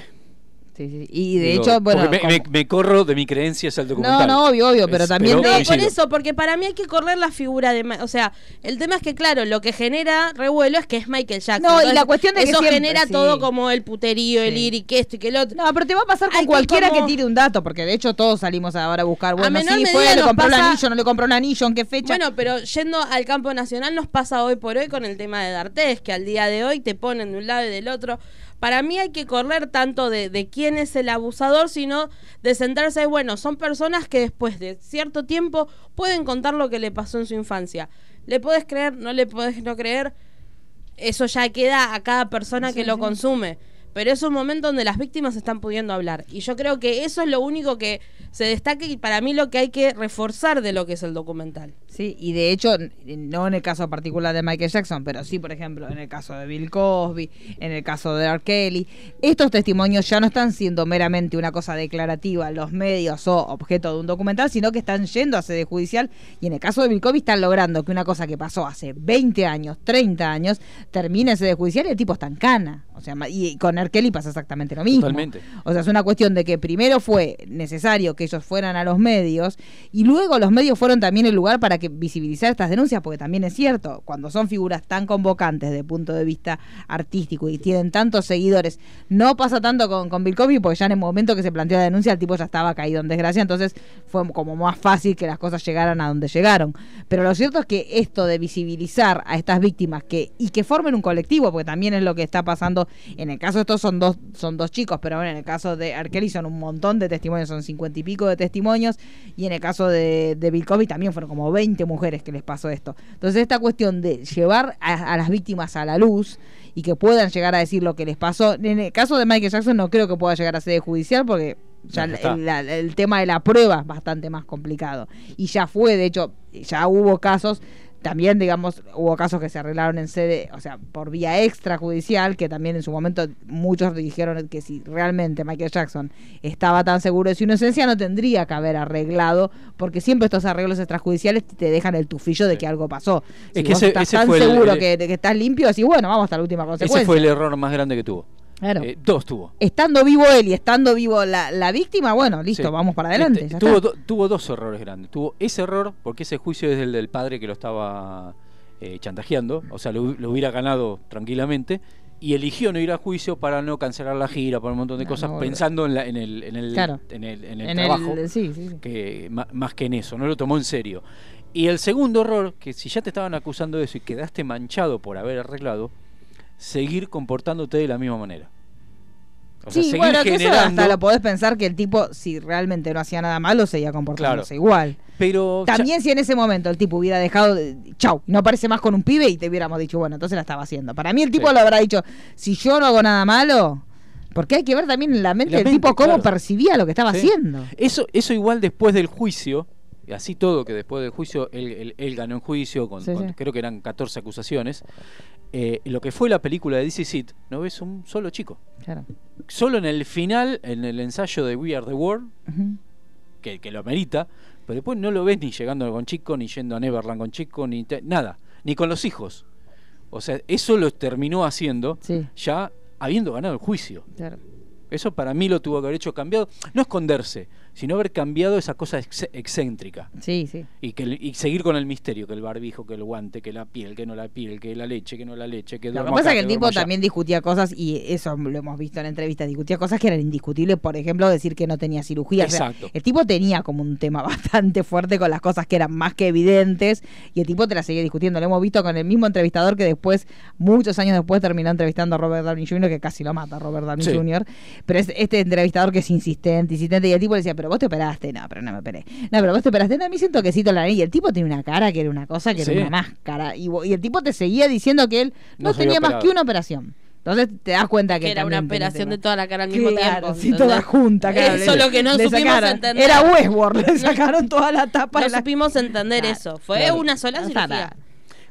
Sí, sí. Y de Digo, hecho, bueno. me, como- me- me corro de mi creencias al No, documental. no, obvio, obvio, pero Es- también pero No, por eso, porque para mí hay que correr la figura de... O sea, el tema es que, claro, lo que genera revuelo es que es Michael Jackson. No, y la cuestión de que Eso siempre- genera sí. todo como el puterío, el ir y que esto y que el otro. No, pero te va a pasar con Hay cualquiera que, como- tire un dato, porque de hecho todos salimos ahora a buscar, bueno, menor sí, medida fue, le compró pasa- anillo, no le compró un anillo, en qué fecha. Bueno, pero yendo al campo nacional nos pasa hoy por hoy con el tema de D'Artés, que al día de hoy te ponen de un lado y del otro. Para mí hay que correr tanto de, de quién es el abusador, sino de centrarse, bueno, son personas que después de cierto tiempo pueden contar lo que le pasó en su infancia. ¿Le puedes creer? ¿No le puedes no creer? Eso ya queda a cada persona Sí, que lo consume. Pero es un momento donde las víctimas están pudiendo hablar. Y yo creo que eso es lo único que se destaca y para mí lo que hay que reforzar de lo que es el documental. Sí, y de hecho, no en el caso particular de Michael Jackson, pero sí, por ejemplo, en el caso de Bill Cosby, en el caso de R. Kelly, estos testimonios ya no están siendo meramente una cosa declarativa en los medios o objeto de un documental, sino que están yendo a sede judicial y en el caso de Bill Cosby están logrando que una cosa que pasó hace 20 años, 30 años, termine en sede judicial y el tipo está en cana. O sea, y con R. Kelly pasa exactamente lo mismo. Totalmente. O sea, es una cuestión de que primero fue necesario que ellos fueran a los medios y luego los medios fueron también el lugar para que visibilizar estas denuncias, porque también es cierto, cuando son figuras tan convocantes desde el punto de vista artístico y tienen tantos seguidores, no pasa tanto con, con Bill Cosby, porque ya en el momento que se planteó la denuncia el tipo ya estaba caído en desgracia, entonces fue como más fácil que las cosas llegaran a donde llegaron. Pero lo cierto es que esto de visibilizar a estas víctimas que y que formen un colectivo, porque también es lo que está pasando en el caso de estos son dos son dos chicos, pero bueno, en el caso de R. Kelly son un montón de testimonios, son cincuenta y pico de testimonios, y en el caso de, de Bill Cosby también fueron como 20 mujeres que les pasó esto. Entonces esta cuestión de llevar a, a las víctimas a la luz y que puedan llegar a decir lo que les pasó, en el caso de Michael Jackson no creo que pueda llegar a sede judicial porque ya la- el tema de la prueba es bastante más complicado. Y ya fue, de hecho, ya hubo casos, también, digamos, hubo casos que se arreglaron en sede, o sea, por vía extrajudicial, que también en su momento muchos dijeron que si realmente Michael Jackson estaba tan seguro de su inocencia, no tendría que haber arreglado, porque siempre estos arreglos extrajudiciales te dejan el tufillo de que algo pasó. Si Es que vos ese- estás ese tan fue seguro el- que, que estás limpio, decís, bueno, vamos hasta la última consecuencia. Ese fue el error más grande que tuvo. Claro. Eh, dos tuvo. Estando vivo él y estando vivo la, la víctima, bueno, listo, Sí. vamos para adelante. Este, ya tuvo, do- tuvo dos errores grandes. Tuvo ese error, porque ese juicio es el del padre que lo estaba eh, chantajeando, o sea, lo, hu- lo hubiera ganado tranquilamente, y eligió no ir a juicio para no cancelar la gira, por un montón de No, cosas, no, pensando en, la- en el, en, el, Claro. en el, en el En trabajo, el, sí, sí, sí. que, ma- más que en eso, no lo tomó en serio. Y el segundo error, que si ya te estaban acusando de eso y quedaste manchado por haber arreglado, seguir comportándote de la misma manera. O sea, sí, bueno, que eso hasta lo podés pensar que el tipo, si realmente no hacía nada malo, seguía comportándose Claro. igual. Pero ya- También si en ese momento el tipo hubiera dejado, de, chau, no aparece más con un pibe y te hubiéramos dicho, bueno, entonces la estaba haciendo. Para mí el tipo Sí. lo habrá dicho, si yo no hago nada malo, porque hay que ver también en la mente del tipo cómo claro. percibía lo que estaba Sí. haciendo. Eso, eso igual después del juicio, y así todo, que después del juicio él, él- él ganó en juicio, con, Sí, con- sí. creo que eran 14 acusaciones. Eh, lo que fue la película de DC Seed, no ves un solo chico. Claro. Solo en el final, en el ensayo de We Are the World, que, que lo amerita, Pero después no lo ves ni llegando con chico, ni yendo a Neverland con chico, ni te- nada, ni con los hijos. O sea, eso lo terminó haciendo Sí. ya habiendo ganado el juicio. Claro. Eso para mí lo tuvo que haber hecho cambiado, no esconderse, sino haber cambiado esa cosa ex- excéntrica. Sí, sí. Y, que, y seguir con el misterio, que el barbijo, que el guante, que la piel, que no la piel, que la leche, que no la leche, que Lo que pasa es que el tipo allá. también discutía cosas, y eso lo hemos visto en entrevistas, discutía cosas que eran indiscutibles, por ejemplo, decir que no tenía cirugía. O sea, Exacto. el tipo tenía como un tema bastante fuerte con las cosas que eran más que evidentes, y el tipo te las seguía discutiendo. Lo hemos visto con el mismo entrevistador que después, muchos años después, terminó entrevistando a Robert Downey Jr., que casi lo mata a Robert Downey Sí. Jr., pero es este entrevistador que es insistente, insistente, y el tipo le decía, pero vos te operaste, no, pero no me operé. No, pero vos te operaste, no, a mí siento quesito en la nariz. Y el tipo tiene una cara que era una cosa, que Sí. era una máscara. Y, el tipo te seguía diciendo que él no, tenía más que una operación. Entonces te das cuenta que, que era una tenía operación de toda la cara al mismo Claro, tiempo. sí, toda junta, claro. Eso es lo que no Le supimos sacaron. entender. Era Westworld, le sacaron toda la tapa No la... supimos entender Claro, eso. Fue claro. una sola No cirugía.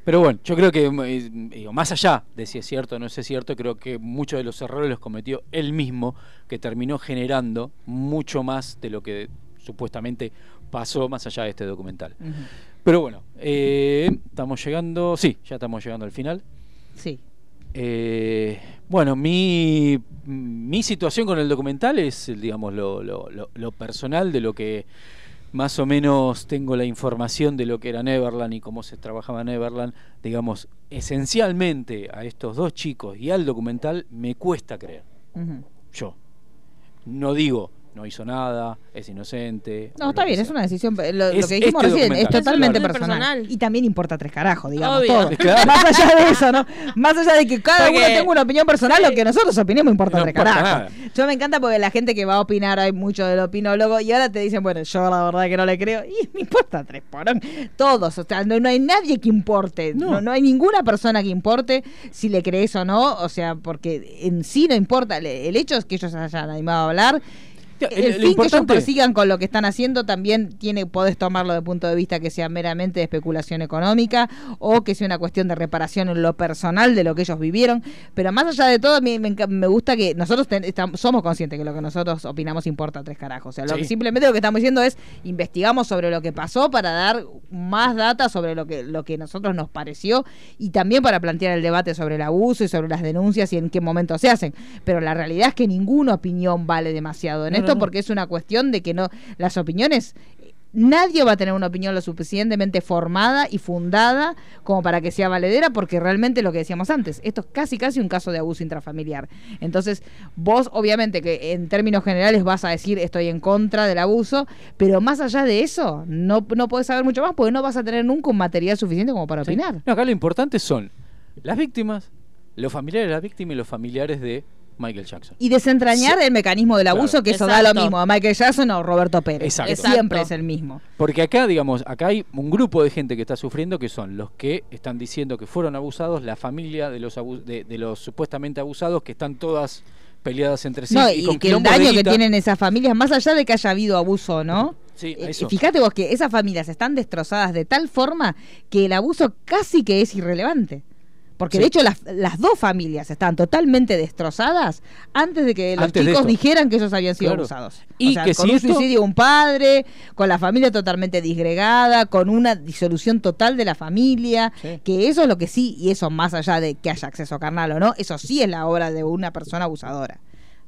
Pero bueno, yo creo que, eh, digo, más allá de si es cierto o no es cierto, creo que muchos de los errores los cometió él mismo, que terminó generando mucho más de lo que supuestamente pasó más allá de este documental. Pero bueno, eh, estamos llegando, sí, ya estamos llegando al final. Sí. Eh, bueno, mi, mi situación con el documental es, digamos, lo, lo- lo- lo personal de lo que más o menos tengo la información de lo que era Neverland y cómo se trabajaba Neverland. Digamos, esencialmente a estos dos chicos y al documental me cuesta creer. Yo. No digo, no hizo nada, es inocente. No, está bien, es una decisión. Lo, lo que dijimos este recién es totalmente Es personal. personal. Y también importa tres carajos, digamos, Obvio. todo. Claro. Más allá de eso, ¿no? Más allá de que cada Porque- uno tenga una opinión personal, lo que nosotros opinemos importa No tres importa carajos. nada. Yo me encanta porque la gente que va a opinar, hay mucho del opinólogo, y ahora te dicen, bueno, yo la verdad que no le creo, y me importa tres porón. Todos, o sea, no, no hay nadie que importe, no. No. no, hay ninguna persona que importe si le crees o no, o sea, porque en sí no importa, el, el hecho es que ellos se hayan animado a hablar. El, fin que ellos persigan con lo que están haciendo también tiene, podés tomarlo de punto de vista que sea meramente de especulación económica o que sea una cuestión de reparación en lo personal de lo que ellos vivieron. Pero más allá de todo, a mí me, enca- me gusta que nosotros ten- estam- somos conscientes que lo que nosotros opinamos importa tres carajos. O sea, lo Sí. que simplemente lo que estamos diciendo es investigamos sobre lo que pasó para dar más data sobre lo que, lo que nosotros nos pareció y también para plantear el debate sobre el abuso y sobre las denuncias y en qué momento se hacen. Pero la realidad es que ninguna opinión vale demasiado en No, esto porque es una cuestión de que no las opiniones nadie va a tener una opinión lo suficientemente formada y fundada como para que sea valedera porque realmente lo que decíamos antes esto es casi casi un caso de abuso intrafamiliar. Entonces vos obviamente que en términos generales vas a decir estoy en contra del abuso pero más allá de eso no, no podés saber mucho más porque no vas a tener nunca un material suficiente como para Sí. opinar. No, acá lo importante son las víctimas, los familiares de la víctima y los familiares de Michael Jackson. y desentrañar el mecanismo del Claro. abuso que eso da lo mismo a Michael Jackson o Roberto Pérez Exacto. Siempre Exacto. es el mismo Porque acá, digamos, acá hay un grupo de gente que está sufriendo que son los que están diciendo que fueron abusados, la familia de los abu- de, de los supuestamente abusados que están todas peleadas entre sí no, y, y, con que el daño que tienen esas familias, más allá de que haya habido abuso o no, Sí, eh, eso. fíjate vos que esas familias están destrozadas de tal forma que el abuso casi que es irrelevante. Porque de Sí. hecho las, las dos familias están totalmente destrozadas antes de que los Antes de chicos dijeran que ellos habían sido Claro. abusados. Y o sea, que con si un esto- suicidio de un padre, con la familia totalmente disgregada, con una disolución total de la familia, Sí. que eso es lo que sí, y eso más allá de que haya acceso carnal o no, eso sí es la obra de una persona abusadora.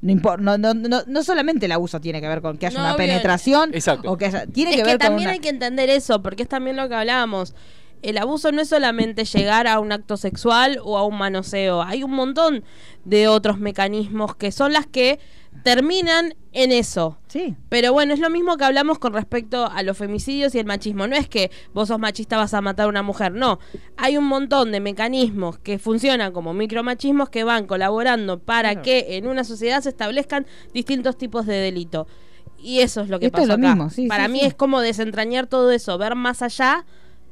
No, no, no, no, no solamente el abuso tiene que ver con que haya No, una bien. penetración Exacto. o que haya, tiene es que que, ver con también una- hay que entender eso, porque es también lo que hablábamos. El abuso no es solamente llegar a un acto sexual o a un manoseo. Hay un montón de otros mecanismos que son las que terminan en eso. Sí. Pero bueno, es lo mismo que hablamos con respecto a los femicidios y el machismo. No es que vos sos machista vas a matar a una mujer, no. Hay un montón de mecanismos que funcionan como micromachismos que van colaborando para Claro. que en una sociedad se establezcan distintos tipos de delito. Y eso es lo que Esto es pasó lo acá. mismo, sí, Para sí, mí sí. es como desentrañar todo eso, ver más allá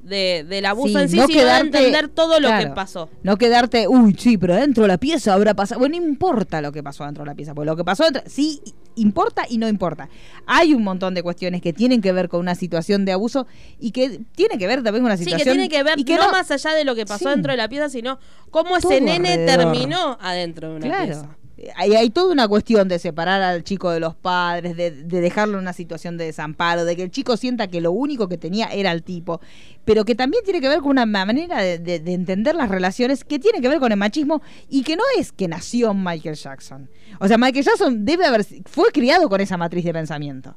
de, del abuso Sí, en sí, no sino de quedarte- entender todo lo que pasó. No quedarte, uy, sí, pero dentro de la pieza habrá pasado. Bueno, no importa lo que pasó dentro de la pieza, porque lo que pasó dentro, sí importa y no importa. Hay un montón de cuestiones que tienen que ver con una situación de abuso y que tiene que ver también con una Sí, situación. que tiene que ver y no, más allá de lo que pasó Sí. dentro de la pieza, sino cómo ese nene alrededor. terminó adentro de una Claro. pieza. Hay, toda una cuestión de separar al chico de los padres, de, de dejarlo en una situación de desamparo, de que el chico sienta que lo único que tenía era el tipo, pero que también tiene que ver con una manera de, de- de entender las relaciones que tiene que ver con el machismo y que no es que nació Michael Jackson. O sea, Michael Jackson debe haber, fue criado con esa matriz de pensamiento.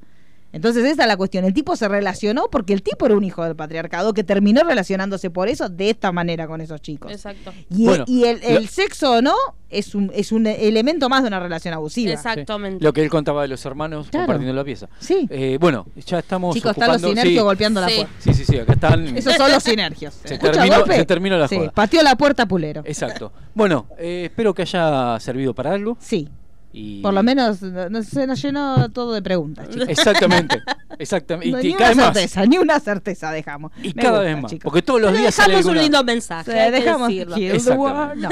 Entonces esa es la cuestión. El tipo se relacionó porque el tipo era un hijo del patriarcado que terminó relacionándose por eso de esta manera con esos chicos. Exacto. Y, Bueno, y el, el lo- sexo o no es un, es un elemento más de una relación abusiva. Exactamente. Lo que él contaba de los hermanos Claro. compartiendo la pieza. Sí. Eh, bueno, ya estamos Chicos, están los sinergios sí, golpeando la puerta. Sí, sí, sí, acá están. Esos son los sinergios. Se ¿Escucha terminó- golpe? se terminó la Sí, joda. pateó la puerta Pulero. Exacto. Bueno, eh, espero que haya servido para algo. Sí, Y... por lo menos no, no- se nos llenó todo de preguntas, chicos. Exactamente, exactamente. No, y ni cada una vez más. certeza, ni una certeza dejamos. Y Me cada gusta, vez más. chicos. Porque todos los Pero días sale dejamos un alguna- lindo mensaje. Sí, dejamos. No.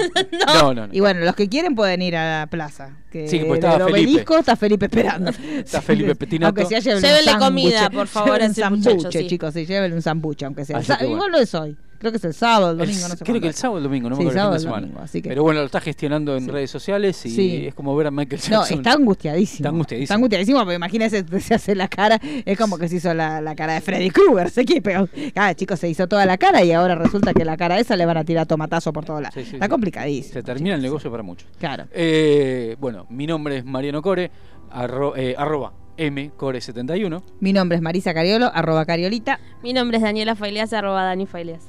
No, no, no. Y bueno, los que quieren pueden ir a la plaza. Que Sí, pues estaba Felipe. obelisco está Felipe esperando. Está Felipe Petinato. Aunque sea Llévenle un comida, por favor, a un ese muchacho, sí. chicos, sí, llévenle un sándwich, aunque sea. Que bueno. Igual no es hoy. Creo que es el sábado, el El- domingo, no sé creo cuándo que el sábado el domingo, no me Sí, acuerdo el fin sábado de o semana. domingo, así que- Pero bueno, lo está gestionando en Sí. redes sociales y Sí. es como ver a Michael No, Jackson. está angustiadísimo. Está angustiadísimo. Está angustiadísimo, porque imagínese, se hace la cara, es como que se hizo la, la cara de Freddy Krueger, se equipe. Ah, chicos, se hizo toda la cara y ahora resulta que la cara esa le van a tirar tomatazo por todos lados. Sí, sí, está sí. complicadísimo. Se termina el negocio para muchos. Claro. Eh, bueno, mi nombre es Mariano Core, arro- eh, arroba mcore71. Mi nombre es Marisa Cariolo, arroba Cariolita. Mi nombre es Daniela Faileas, arroba Dani Faileas.